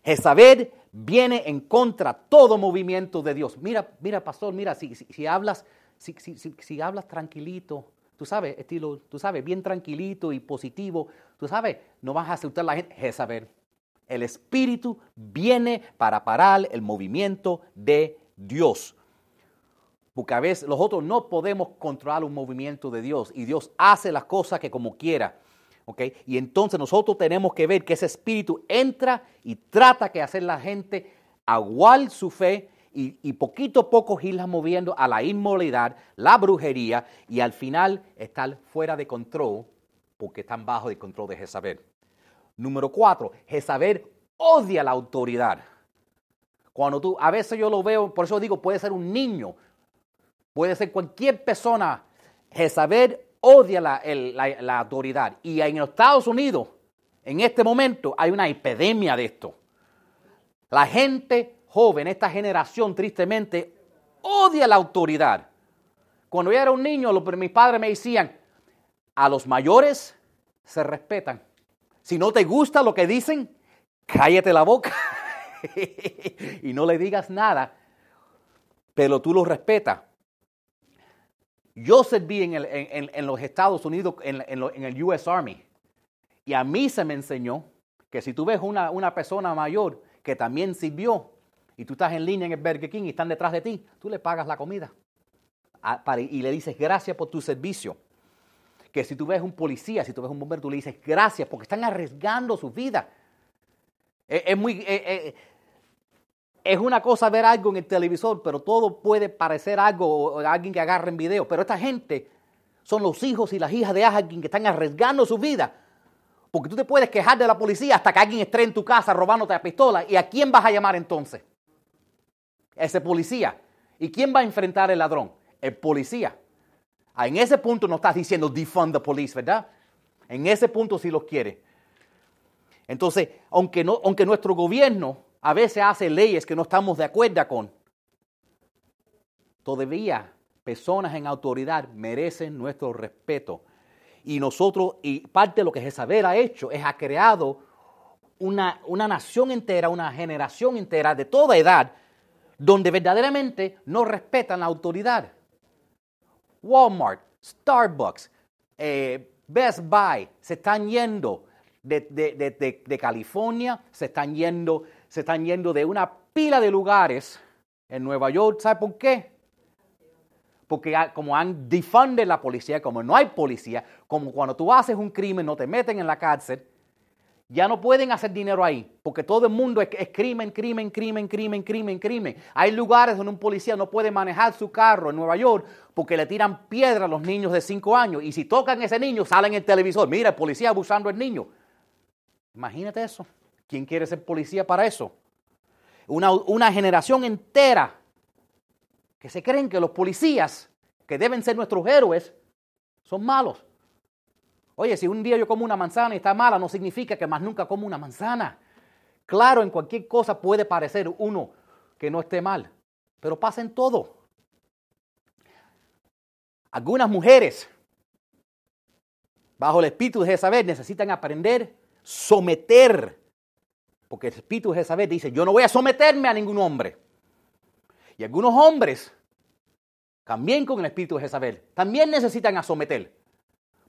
Jezabel viene en contra todo movimiento de Dios. Mira, mira, pastor, mira, si, si, hablas, si, si, hablas tranquilito, tú sabes, estilo, tú sabes, bien tranquilito y positivo, tú sabes, no vas a asustar a la gente. Jezabel. El Espíritu viene para parar el movimiento de Dios. Porque a veces nosotros no podemos controlar un movimiento de Dios y Dios hace las cosas que como quiera. Y entonces nosotros tenemos que ver que ese espíritu entra y trata que hacer la gente agual su fe y, poquito a poco irla moviendo a la inmoralidad, la brujería y al final estar fuera de control porque están bajo el control de Jezabel. Número cuatro, Jezabel odia la autoridad. Cuando tú, a veces yo lo veo, por eso digo, puede ser un niño, puede ser cualquier persona. Jezabel odia la, autoridad. Y en Estados Unidos, en este momento, hay una epidemia de esto. La gente joven, esta generación, tristemente, odia la autoridad. Cuando yo era un niño, mis padres me decían, a los mayores se respetan. Si no te gusta lo que dicen, cállate la boca [LAUGHS] y no le digas nada, pero tú lo respetas. Yo serví en, los Estados Unidos, en, el US Army, y a mí se me enseñó que si tú ves una, una persona mayor que también sirvió, y tú estás en línea en el Burger King y están detrás de ti, tú le pagas la comida y le dices gracias por tu servicio. Que si tú ves un policía, si tú ves un bombero, tú le dices gracias porque están arriesgando su vida. Es, muy, es una cosa ver algo en el televisor, pero todo puede parecer algo, o alguien que agarre en video. Pero esta gente son los hijos y las hijas de alguien que están arriesgando su vida. Porque tú te puedes quejar de la policía hasta que alguien esté en tu casa robándote la pistola. ¿Y a quién vas a llamar entonces? Ese policía. ¿Y quién va a enfrentar al ladrón? El policía. Ah, en ese punto no estás diciendo defund the police, ¿verdad? En ese punto sí los quiere. Entonces, aunque, no, aunque nuestro gobierno a veces hace leyes que no estamos de acuerdo con, todavía personas en autoridad merecen nuestro respeto. Y nosotros, y parte de lo que Jezabel ha hecho es ha creado una, una nación entera, una generación entera de toda edad, donde verdaderamente no respetan la autoridad. Walmart, Starbucks, eh, Best Buy se están yendo de, California, se están, yendo, se están yendo de una pila de lugares en Nueva York. ¿Sabe por qué? Porque como han defunded la policía, como no hay policía, como cuando tú haces un crimen no te meten en la cárcel, ya no pueden hacer dinero ahí, porque todo el mundo es, crimen, crimen, crimen, crimen, crimen, crimen. Hay lugares donde un policía no puede manejar su carro en Nueva York porque le tiran piedra a los niños de 5 años y si tocan a ese niño salen en el televisor, mira, el policía abusando del niño. Imagínate eso. ¿Quién quiere ser policía para eso? Una, generación entera que se creen que los policías, que deben ser nuestros héroes, son malos. Oye, si un día yo como una manzana y está mala, no significa que más nunca como una manzana. Claro, en cualquier cosa puede parecer uno que no esté mal, pero pasa en todo. Algunas mujeres, bajo el espíritu de Jezabel, necesitan aprender someter, porque el espíritu de Jezabel dice, yo no voy a someterme a ningún hombre. Y algunos hombres, también con el espíritu de Jezabel, también necesitan a someter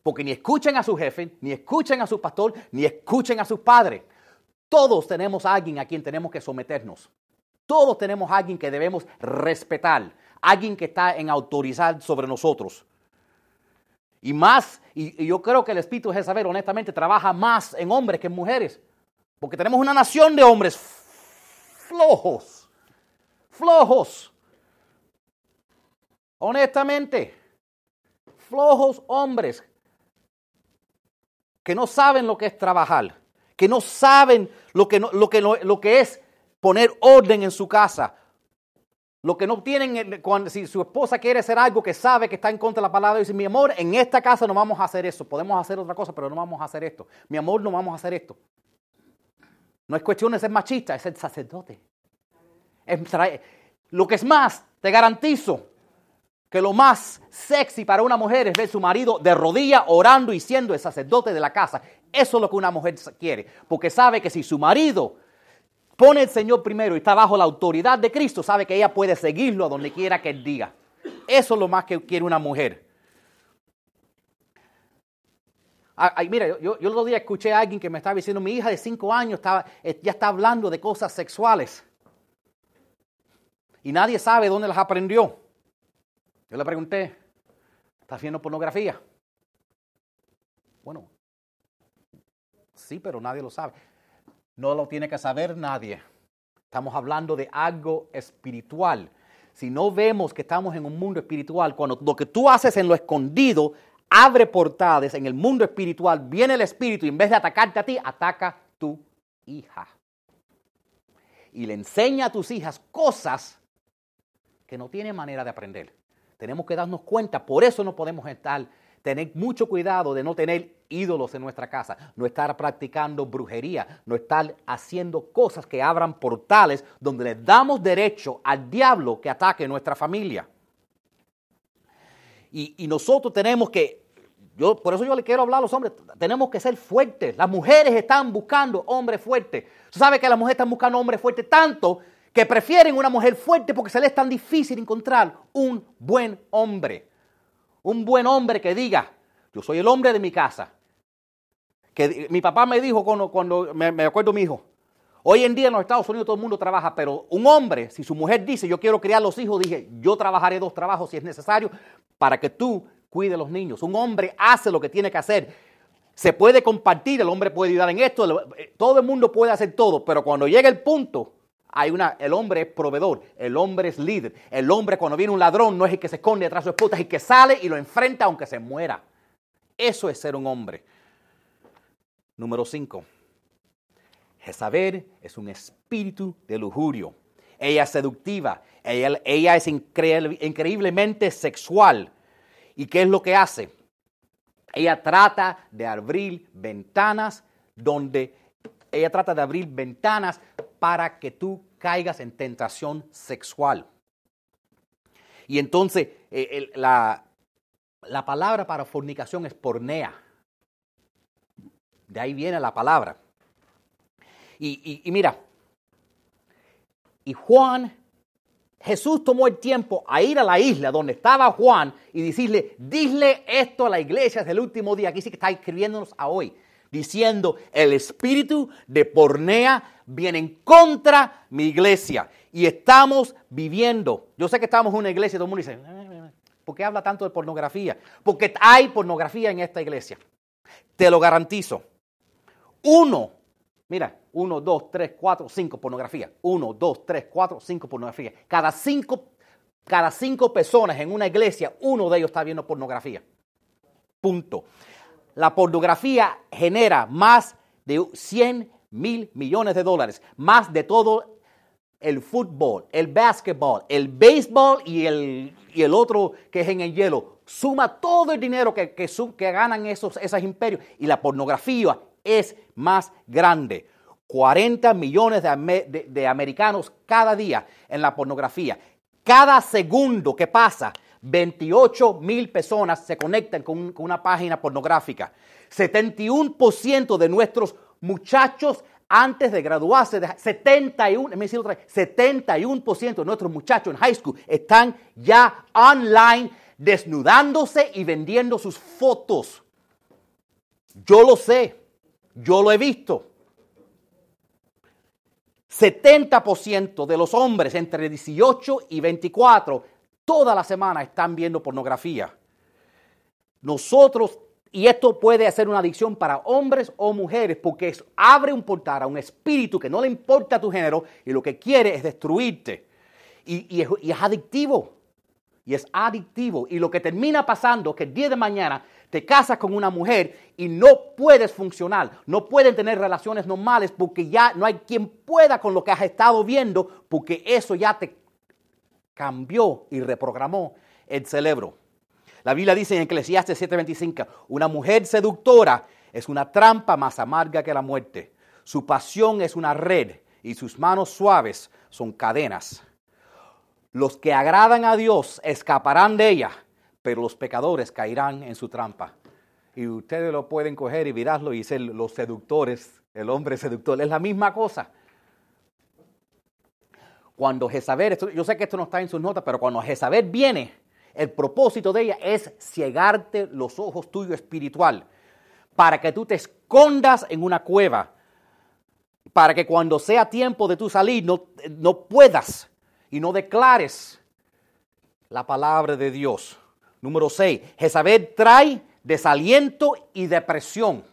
porque ni escuchen a su jefe, ni escuchen a su pastor, ni escuchen a sus padres. Todos tenemos a alguien a quien tenemos que someternos. Todos tenemos a alguien que debemos respetar, alguien que está en autoridad sobre nosotros. Y más, y, yo creo que el Espíritu de Jezabel honestamente trabaja más en hombres que en mujeres. Porque tenemos una nación de hombres flojos, flojos. Honestamente, flojos hombres que no saben lo que es trabajar, que no saben lo que, lo que, lo, que es poner orden en su casa, lo que no tienen, cuando, si su esposa quiere hacer algo que sabe que está en contra de la palabra, dice, mi amor, en esta casa no vamos a hacer eso, podemos hacer otra cosa, pero no vamos a hacer esto. Mi amor, no vamos a hacer esto. No es cuestión de ser machista, es el sacerdote. lo que es más, te garantizo, que lo más sexy para una mujer es ver su marido de rodillas orando y siendo el sacerdote de la casa. Eso es lo que una mujer quiere, porque sabe que si su marido pone al Señor primero y está bajo la autoridad de Cristo, sabe que ella puede seguirlo a donde quiera que él diga. Eso es lo más que quiere una mujer. Ay, mira, yo, yo, el otro día escuché a alguien que me estaba diciendo, mi hija de cinco años estaba, eh, ya está hablando de cosas sexuales. Y nadie sabe dónde las aprendió. Yo le pregunté, ¿estás viendo pornografía? Bueno, sí, pero nadie lo sabe. No lo tiene que saber nadie. Estamos hablando de algo espiritual. Si no vemos que estamos en un mundo espiritual, cuando lo que tú haces en lo escondido abre portales en el mundo espiritual, viene el espíritu y en vez de atacarte a ti, ataca a tu hija. Y le enseña a tus hijas cosas que no tienen manera de aprender. Tenemos que darnos cuenta, por eso no podemos estar, tener mucho cuidado de no tener ídolos en nuestra casa, no estar practicando brujería, no estar haciendo cosas que abran portales donde le damos derecho al diablo que ataque nuestra familia. Y, nosotros tenemos que yo, por eso yo le quiero hablar a los hombres. Tenemos que ser fuertes. Las mujeres están buscando hombres fuertes. Tú sabes que las mujeres están buscando hombres fuertes tanto que prefieren una mujer fuerte porque se les es tan difícil encontrar un buen hombre. Un buen hombre que diga, yo soy el hombre de mi casa. Que mi papá me dijo cuando, cuando me, me acuerdo mi hijo, Hoy en día en los Estados Unidos todo el mundo trabaja, pero un hombre, si su mujer dice, yo quiero criar los hijos, dije, yo trabajaré dos trabajos si es necesario para que tú cuides los niños. Un hombre hace lo que tiene que hacer. Se puede compartir, el hombre puede ayudar en esto, todo el mundo puede hacer todo, pero cuando llega el punto, hay una, el hombre es proveedor, el hombre es líder. El hombre cuando viene un ladrón no es el que se esconde detrás de su esposa, es el que sale y lo enfrenta aunque se muera. Eso es ser un hombre. Número 5. Jezabel es un espíritu de lujurio. Ella es seductiva, ella, es increíblemente sexual. ¿Y qué es lo que hace? Ella trata de abrir ventanas donde ella trata de abrir ventanas para que tú caigas en tentación sexual. Y entonces eh, la, la palabra para fornicación es pornea. De ahí viene la palabra. Y, mira, y Juan, Jesús tomó el tiempo a ir a la isla donde estaba Juan y decirle, dile esto a la iglesia del último día. Aquí sí que está escribiéndonos a hoy, diciendo, el espíritu de pornea viene en contra mi iglesia. Y estamos viviendo, yo sé que estamos en una iglesia y todo el mundo dice, ¿por qué habla tanto de pornografía? Porque hay pornografía en esta iglesia. Te lo garantizo. Uno Mira, 1, 2, 3, 4, 5 pornografía. 1, 2, 3, 4, 5 pornografía. Cada cinco, cada cinco personas en una iglesia, uno de ellos está viendo pornografía. Punto. La pornografía genera más de 100 mil millones de dólares, más de todo el fútbol, el básquetbol, el béisbol y el, y el otro que es en el hielo. Suma todo el dinero que, que, que ganan esos, esos imperios y la pornografía es más grande. 40 millones de, americanos cada día en la pornografía. Cada segundo que pasa, 28 mil personas se conectan con, una página pornográfica. 71% de nuestros muchachos antes de graduarse, 71, 71% de nuestros muchachos en high school están ya online desnudándose y vendiendo sus fotos. Yo lo sé. Yo lo he visto. 70% de los hombres entre 18 y 24 toda la semana están viendo pornografía. Nosotros, y esto puede ser una adicción para hombres o mujeres, porque abre un portal a un espíritu que no le importa tu género y lo que quiere es destruirte. Y, es, y es adictivo. Y es adictivo. Y lo que termina pasando es que el día de mañana te casas con una mujer y no puedes funcionar, no pueden tener relaciones normales porque ya no hay quien pueda con lo que has estado viendo porque eso ya te cambió y reprogramó el cerebro. La Biblia dice en Eclesiastes 7:25, una mujer seductora es una trampa más amarga que la muerte. Su pasión es una red y sus manos suaves son cadenas. Los que agradan a Dios escaparán de ella, pero los pecadores caerán en su trampa. Y ustedes lo pueden coger y mirarlo y ser los seductores, el hombre seductor. Es la misma cosa. Cuando Jezabel, yo sé que esto no está en sus notas, pero cuando Jezabel viene, el propósito de ella es ciegarte los ojos tuyos espiritual, para que tú te escondas en una cueva, para que cuando sea tiempo de tu salir no, no puedas y no declares la palabra de Dios. Número 6, Jezabel trae desaliento y depresión.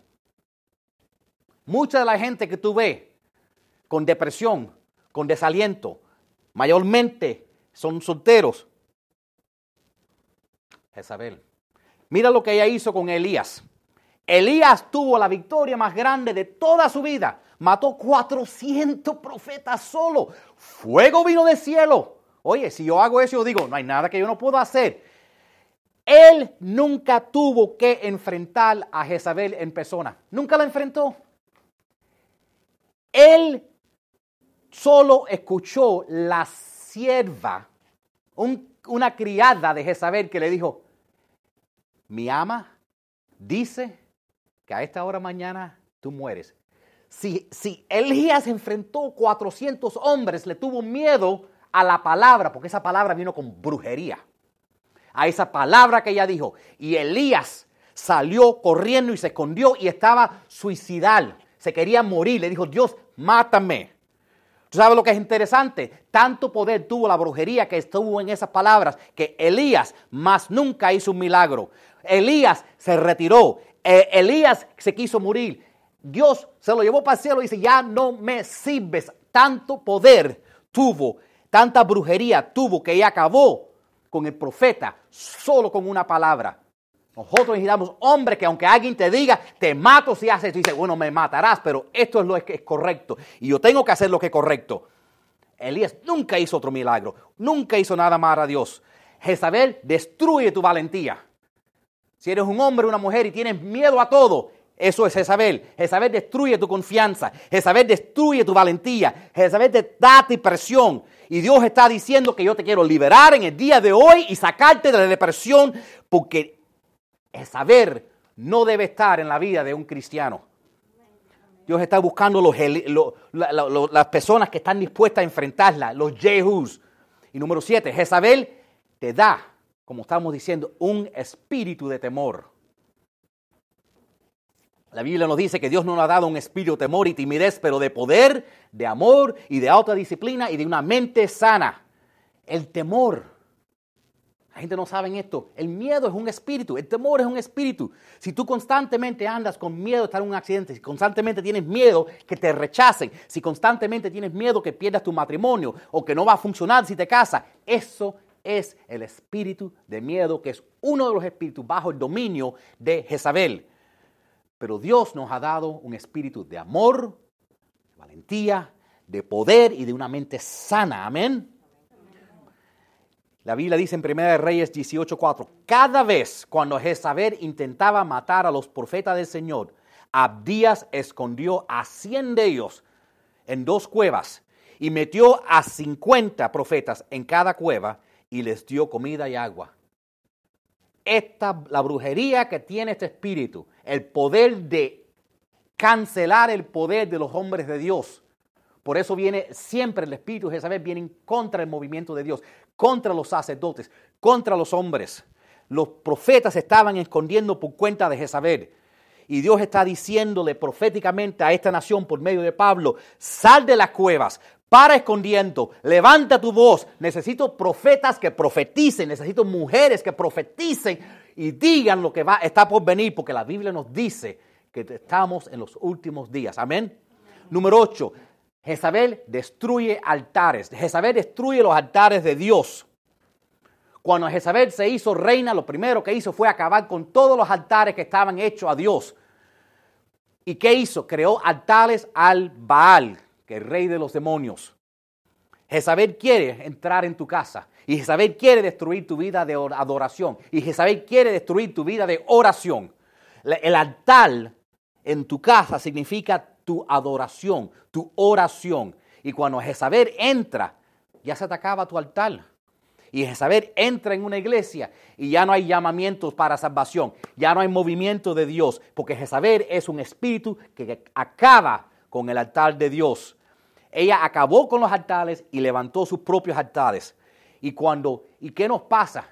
Mucha de la gente que tú ves con depresión, con desaliento, mayormente son solteros. Jezabel. Mira lo que ella hizo con Elías. Elías tuvo la victoria más grande de toda su vida. Mató 400 profetas solo. Fuego vino del cielo. Oye, si yo hago eso, yo digo, no hay nada que yo no pueda hacer. Él nunca tuvo que enfrentar a Jezabel en persona. Nunca la enfrentó. Él solo escuchó la sierva, una criada de Jezabel que le dijo, mi ama dice que a esta hora mañana tú mueres. Si, si Elías enfrentó 400 hombres, le tuvo miedo a la palabra, porque esa palabra vino con brujería. A esa palabra que ella dijo. Y Elías salió corriendo y se escondió y estaba suicidal. Se quería morir. Le dijo, Dios, mátame. ¿Tú sabes lo que es interesante? Tanto poder tuvo la brujería que estuvo en esas palabras que Elías más nunca hizo un milagro. Elías se retiró. Eh, Elías se quiso morir. Dios se lo llevó para el cielo y dice, ya no me sirves. Tanto poder tuvo, tanta brujería tuvo que ella acabó con el profeta solo con una palabra. Nosotros necesitamos hombre que aunque alguien te diga, te mato si haces dice, bueno, me matarás, pero esto es lo que es correcto. Y yo tengo que hacer lo que es correcto. Elías nunca hizo otro milagro, nunca hizo nada más a Dios. Jezabel destruye tu valentía. Si eres un hombre o una mujer y tienes miedo a todo, eso es Jezabel. Jezabel destruye tu confianza. Jezabel destruye tu valentía. Jezabel te da depresión. Y Dios está diciendo que yo te quiero liberar en el día de hoy y sacarte de la depresión porque el saber no debe estar en la vida de un cristiano. Dios está buscando las personas que están dispuestas a enfrentarla, los Jehus. Y número siete, Jezabel te da, como estamos diciendo, un espíritu de temor. La Biblia nos dice que Dios no nos ha dado un espíritu de temor y timidez, pero de poder, de amor y de autodisciplina y de una mente sana. El temor la gente no sabe esto. El miedo es un espíritu, el temor es un espíritu. Si tú constantemente andas con miedo de estar en un accidente, si constantemente tienes miedo que te rechacen, si constantemente tienes miedo que pierdas tu matrimonio o que no va a funcionar si te casas, eso es el espíritu de miedo, que es uno de los espíritus bajo el dominio de Jezabel. Pero Dios nos ha dado un espíritu de amor, de valentía, de poder y de una mente sana. Amén. La Biblia dice en 1 Reyes 18:4, cada vez cuando Jezabel intentaba matar a los profetas del Señor, Abdías escondió a 100 de ellos en dos cuevas y metió a 50 profetas en cada cueva y les dio comida y agua. Esta, la brujería que tiene este espíritu, el poder de cancelar el poder de los hombres de Dios. Por eso viene siempre el espíritu de Jezabel, viene contra el movimiento de Dios contra los sacerdotes, contra los hombres. Los profetas estaban escondiendo por cuenta de Jezabel. Y Dios está diciéndole proféticamente a esta nación por medio de Pablo, sal de las cuevas, para escondiendo, levanta tu voz. Necesito profetas que profeticen, necesito mujeres que profeticen y digan lo que va, está por venir, porque la Biblia nos dice que estamos en los últimos días. Amén. Número 8. Jezabel destruye altares. Jezabel destruye los altares de Dios. Cuando Jezabel se hizo reina, lo primero que hizo fue acabar con todos los altares que estaban hechos a Dios. ¿Y qué hizo? Creó altares al Baal, que es el rey de los demonios. Jezabel quiere entrar en tu casa. Y Jezabel quiere destruir tu vida de adoración. Y Jezabel quiere destruir tu vida de oración. El altar en tu casa significa tu adoración, tu oración. Y cuando Jezabel entra, ya se te acaba tu altar. Y Jezabel entra en una iglesia y ya no hay llamamientos para salvación, ya no hay movimiento de Dios, porque Jezabel es un espíritu que acaba con el altar de Dios. Ella acabó con los altares y levantó sus propios altares. Y cuando, ¿y qué nos pasa?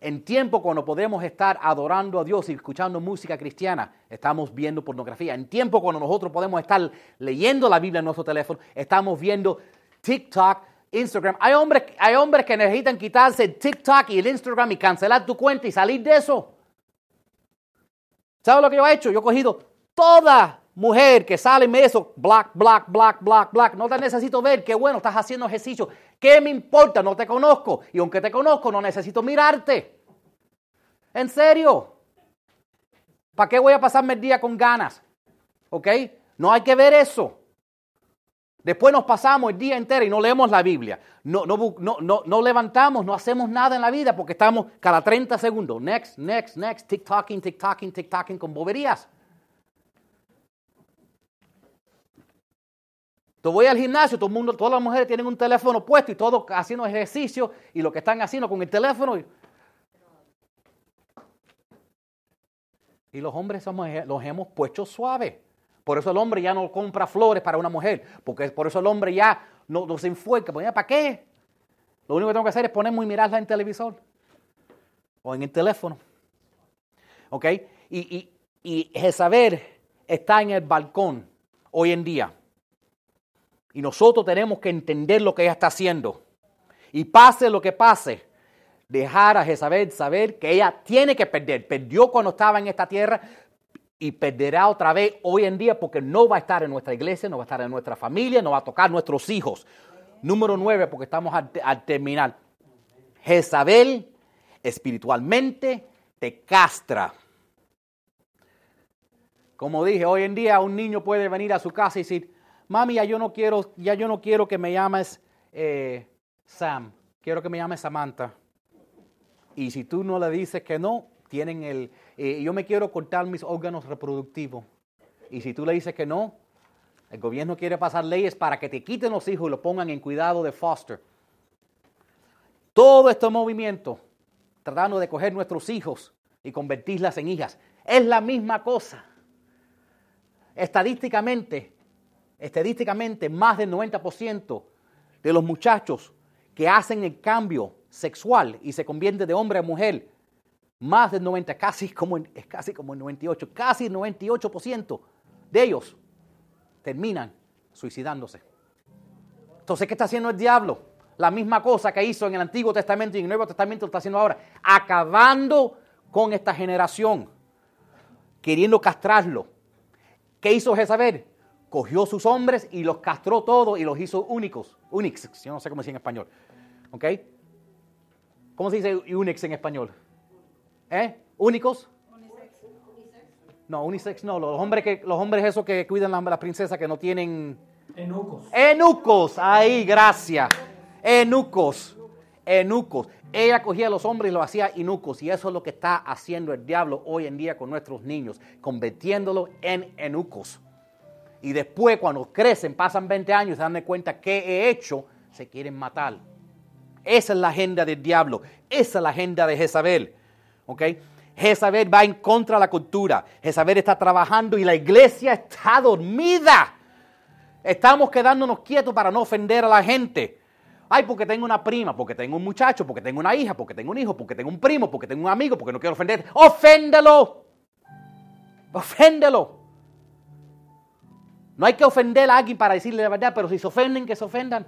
En tiempo cuando podemos estar adorando a Dios y escuchando música cristiana, estamos viendo pornografía. En tiempo cuando nosotros podemos estar leyendo la Biblia en nuestro teléfono, estamos viendo TikTok, Instagram. Hay hombres, hay hombres que necesitan quitarse el TikTok y el Instagram y cancelar tu cuenta y salir de eso. ¿Sabes lo que yo he hecho? Yo he cogido toda mujer que sale en eso, black, black, black, black, black. No te necesito ver, qué bueno, estás haciendo ejercicio. ¿Qué me importa? No te conozco. Y aunque te conozco, no necesito mirarte. En serio. ¿Para qué voy a pasarme el día con ganas? ¿Ok? No hay que ver eso. Después nos pasamos el día entero y no leemos la Biblia. No, no, no, no, levantamos, no hacemos nada en la vida porque estamos cada 30 segundos. Next, next, next, tick-tocking, tick-tocking, tick-tocking con boberías. Tú voy al gimnasio, todo el mundo, todas las mujeres tienen un teléfono puesto y todos haciendo ejercicio y lo que están haciendo con el teléfono. Y los hombres somos, los hemos puesto suaves. Por eso el hombre ya no compra flores para una mujer. Porque por eso el hombre ya no, se enfoca. Pues, ¿Para qué? Lo único que tengo que hacer es ponerme y mirarla en televisor. O en el teléfono. ¿Ok? Y, y, y Jezabel está en el balcón hoy en día. Y nosotros tenemos que entender lo que ella está haciendo. Y pase lo que pase, dejar a Jezabel saber que ella tiene que perder. Perdió cuando estaba en esta tierra y perderá otra vez hoy en día porque no va a estar en nuestra iglesia, no va a estar en nuestra familia, no va a tocar nuestros hijos. Número nueve, porque estamos al, terminar. Jezabel espiritualmente te castra. Como dije, hoy en día un niño puede venir a su casa y decir, mami, ya yo no quiero, ya yo no quiero que me llames eh, Sam, quiero que me llames Samantha. Y si tú no le dices que no, tienen el, eh, yo me quiero cortar mis órganos reproductivos. Y si tú le dices que no, el gobierno quiere pasar leyes para que te quiten los hijos y los pongan en cuidado de foster. Todo este movimiento, tratando de coger nuestros hijos y convertirlas en hijas, es la misma cosa. Estadísticamente, estadísticamente, más del 90% de los muchachos que hacen el cambio sexual y se convierte de hombre a mujer, más del 90, casi como, casi como el 98, casi el 98% de ellos terminan suicidándose. Entonces, ¿qué está haciendo el diablo? La misma cosa que hizo en el Antiguo Testamento y en el Nuevo Testamento lo está haciendo ahora, acabando con esta generación, queriendo castrarlo. ¿Qué hizo Jezabel? Cogió sus hombres y los castró todos y los hizo únicos. Unix, yo no sé cómo decir en español. ¿Ok? ¿Cómo se dice Unix en español? ¿Eh? ¿Únicos? No, unisex no. Los hombres, que, los hombres esos que cuidan a la princesa que no tienen... Enucos. Enucos. Ahí, gracias. Enucos. Enucos. Ella cogía a los hombres y los hacía inucos. Y eso es lo que está haciendo el diablo hoy en día con nuestros niños, convirtiéndolos en enucos. Y después, cuando crecen, pasan 20 años, se dan cuenta qué he hecho, se quieren matar. Esa es la agenda del diablo. Esa es la agenda de Jezabel. ¿Ok? Jezabel va en contra de la cultura. Jezabel está trabajando y la iglesia está dormida. Estamos quedándonos quietos para no ofender a la gente. Ay, porque tengo una prima, porque tengo un muchacho, porque tengo una hija, porque tengo un hijo, porque tengo un primo, porque tengo un amigo, porque no quiero ofender. ¡Oféndelo! ¡Oféndelo! No hay que ofender a alguien para decirle la verdad, pero si se ofenden, que se ofendan.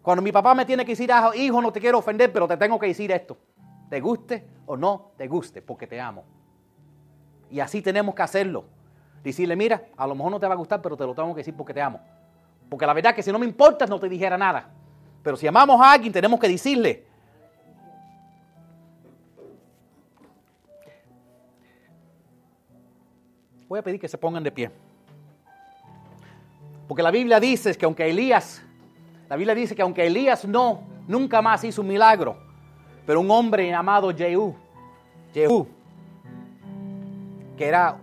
Cuando mi papá me tiene que decir, ah, hijo, no te quiero ofender, pero te tengo que decir esto. Te guste o no te guste, porque te amo. Y así tenemos que hacerlo. Decirle, mira, a lo mejor no te va a gustar, pero te lo tengo que decir porque te amo. Porque la verdad es que si no me importas, no te dijera nada. Pero si amamos a alguien, tenemos que decirle. Voy a pedir que se pongan de pie. Porque la Biblia dice que aunque Elías la Biblia dice que aunque Elías no, nunca más hizo un milagro, pero un hombre llamado Jehú, Jehú, que era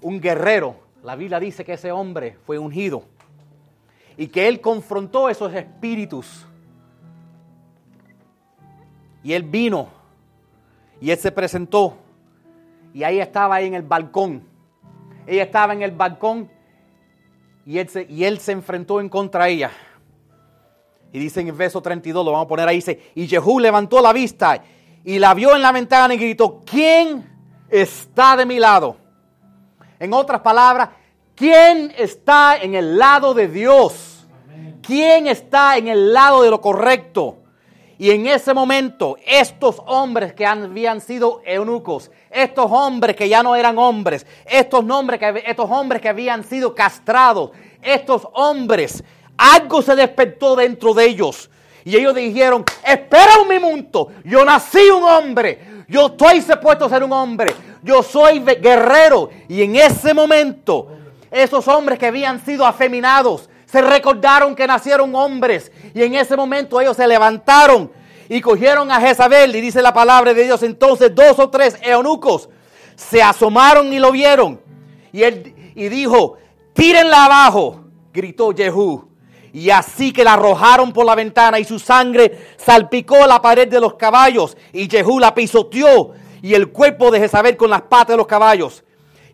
un guerrero, la Biblia dice que ese hombre fue ungido y que él confrontó esos espíritus. Y él vino y él se presentó y ahí estaba ahí en el balcón. Ella estaba en el balcón y él se, y él se enfrentó en contra de ella. Y dice en el verso 32, lo vamos a poner ahí, dice, y Jehú levantó la vista y la vio en la ventana y gritó, ¿quién está de mi lado? En otras palabras, ¿quién está en el lado de Dios? ¿Quién está en el lado de lo correcto? Y en ese momento, estos hombres que habían sido eunucos, estos hombres que ya no eran hombres, estos, hombres que, estos hombres que habían sido castrados, estos hombres algo se despertó dentro de ellos. Y ellos dijeron, espera un minuto, yo nací un hombre, yo estoy supuesto a ser un hombre, yo soy guerrero. Y en ese momento, esos hombres que habían sido afeminados, se recordaron que nacieron hombres. Y en ese momento ellos se levantaron y cogieron a Jezabel. Y dice la palabra de Dios, entonces dos o tres eunucos se asomaron y lo vieron. Y él y dijo, tírenla abajo, gritó Jehú. Y así que la arrojaron por la ventana y su sangre salpicó la pared de los caballos y Jehú la pisoteó y el cuerpo de Jezabel con las patas de los caballos.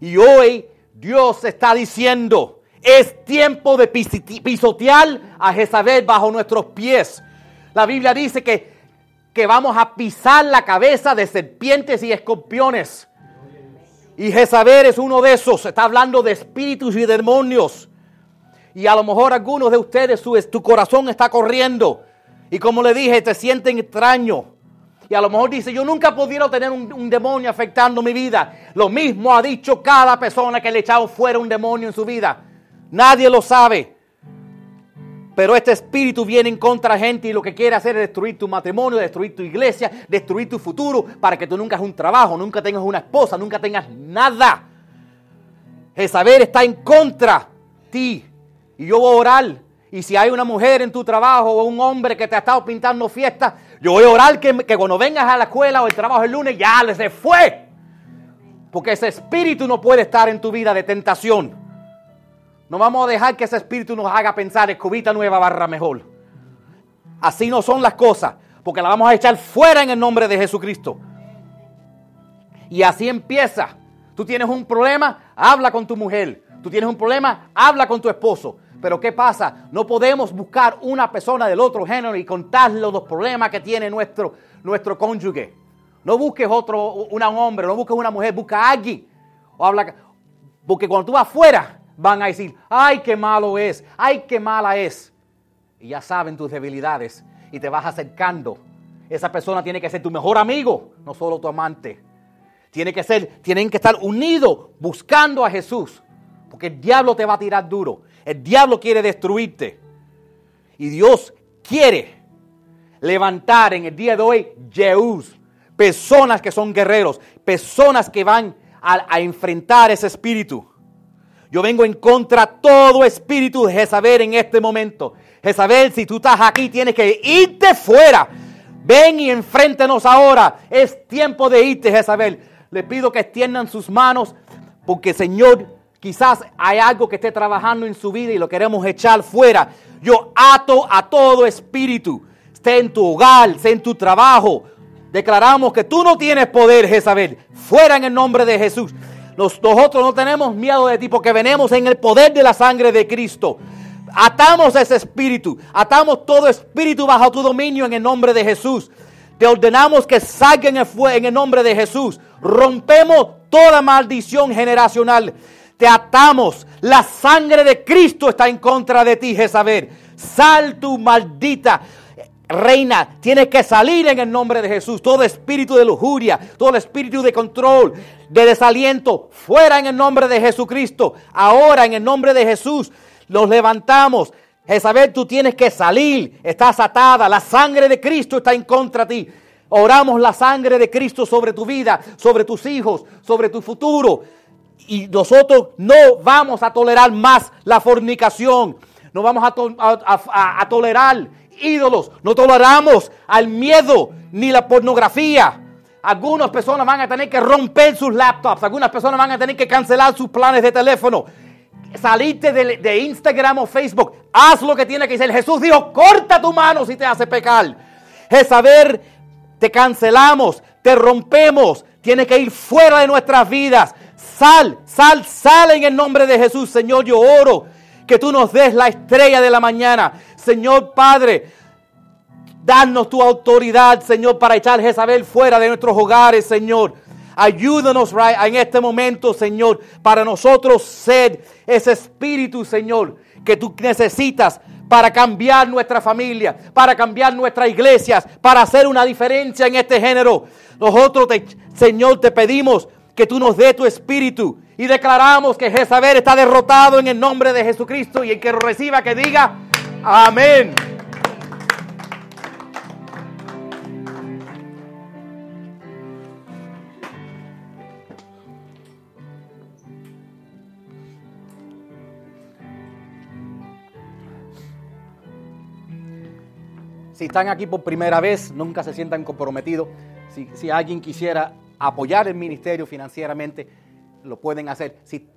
Y hoy Dios está diciendo, es tiempo de pisotear a Jezabel bajo nuestros pies. La Biblia dice que, que vamos a pisar la cabeza de serpientes y escorpiones. Y Jezabel es uno de esos. Está hablando de espíritus y demonios. Y a lo mejor algunos de ustedes, su, tu corazón está corriendo. Y como le dije, te sienten extraño. Y a lo mejor dice, yo nunca pudiera tener un, demonio afectando mi vida. Lo mismo ha dicho cada persona que le echado fuera un demonio en su vida. Nadie lo sabe. Pero este espíritu viene en contra de gente y lo que quiere hacer es destruir tu matrimonio, destruir tu iglesia, destruir tu futuro para que tú nunca hagas un trabajo, nunca tengas una esposa, nunca tengas nada. saber está en contra de ti. Y yo voy a orar. Y si hay una mujer en tu trabajo o un hombre que te ha estado pintando fiesta, yo voy a orar que, cuando vengas a la escuela o el trabajo el lunes ya se fue. Porque ese espíritu no puede estar en tu vida de tentación. No vamos a dejar que ese espíritu nos haga pensar escobita nueva barra mejor. Así no son las cosas. Porque la vamos a echar fuera en el nombre de Jesucristo. Y así empieza. Tú tienes un problema, habla con tu mujer. Tú tienes un problema, habla con tu esposo. Pero ¿qué pasa? No podemos buscar una persona del otro género y contarle los problemas que tiene nuestro, nuestro cónyuge. No busques otro, un hombre, no busques una mujer, busca a alguien. O habla, porque cuando tú vas afuera, van a decir, ay, qué malo es, ay, qué mala es. Y ya saben tus debilidades y te vas acercando. Esa persona tiene que ser tu mejor amigo, no solo tu amante. Tiene que ser, tienen que estar unidos buscando a Jesús. Porque el diablo te va a tirar duro. El diablo quiere destruirte. Y Dios quiere levantar en el día de hoy Jehús, personas que son guerreros, personas que van a, enfrentar ese espíritu. Yo vengo en contra todo espíritu de Jezabel en este momento. Jezabel, si tú estás aquí, tienes que irte fuera. Ven y enfréntenos ahora. Es tiempo de irte, Jezabel. Le pido que extiendan sus manos porque, Señor, Quizás hay algo que esté trabajando en su vida y lo queremos echar fuera. Yo ato a todo espíritu, esté en tu hogar, esté en tu trabajo. Declaramos que tú no tienes poder, Jezabel. Fuera en el nombre de Jesús. Nosotros no tenemos miedo de ti porque venimos en el poder de la sangre de Cristo. Atamos ese espíritu, atamos todo espíritu bajo tu dominio en el nombre de Jesús. Te ordenamos que salga en el, en el nombre de Jesús. Rompemos toda maldición generacional te atamos. La sangre de Cristo está en contra de ti, Jezabel. Sal tu maldita reina. Tienes que salir en el nombre de Jesús. Todo espíritu de lujuria, todo espíritu de control, de desaliento, fuera en el nombre de Jesucristo. Ahora en el nombre de Jesús los levantamos. Jezabel, tú tienes que salir. Estás atada. La sangre de Cristo está en contra de ti. Oramos la sangre de Cristo sobre tu vida, sobre tus hijos, sobre tu futuro y nosotros no vamos a tolerar más la fornicación. No vamos a, tolerar ídolos. No toleramos al miedo ni la pornografía. Algunas personas van a tener que romper sus laptops. Algunas personas van a tener que cancelar sus planes de teléfono. Salirte de, Instagram o Facebook. Haz lo que tiene que hacer. Jesús dijo, corta tu mano si te hace pecar. Es saber, te cancelamos, te rompemos. Tiene que ir fuera de nuestras vidas. Sal, sal, sal en el nombre de Jesús. Señor, yo oro que tú nos des la estrella de la mañana. Señor Padre, danos tu autoridad, Señor, para echar Jezabel fuera de nuestros hogares, Señor. Ayúdanos en este momento, Señor, para nosotros ser ese espíritu, Señor, que tú necesitas para cambiar nuestra familia, para cambiar nuestras iglesias, para hacer una diferencia en este género. Nosotros, Señor, te pedimos que tú nos dé tu espíritu. Y declaramos que Jezabel está derrotado en el nombre de Jesucristo. Y el que reciba, que diga, amén. Si están aquí por primera vez, nunca se sientan comprometidos. Si, si alguien quisiera apoyar el ministerio financieramente, lo pueden hacer. Si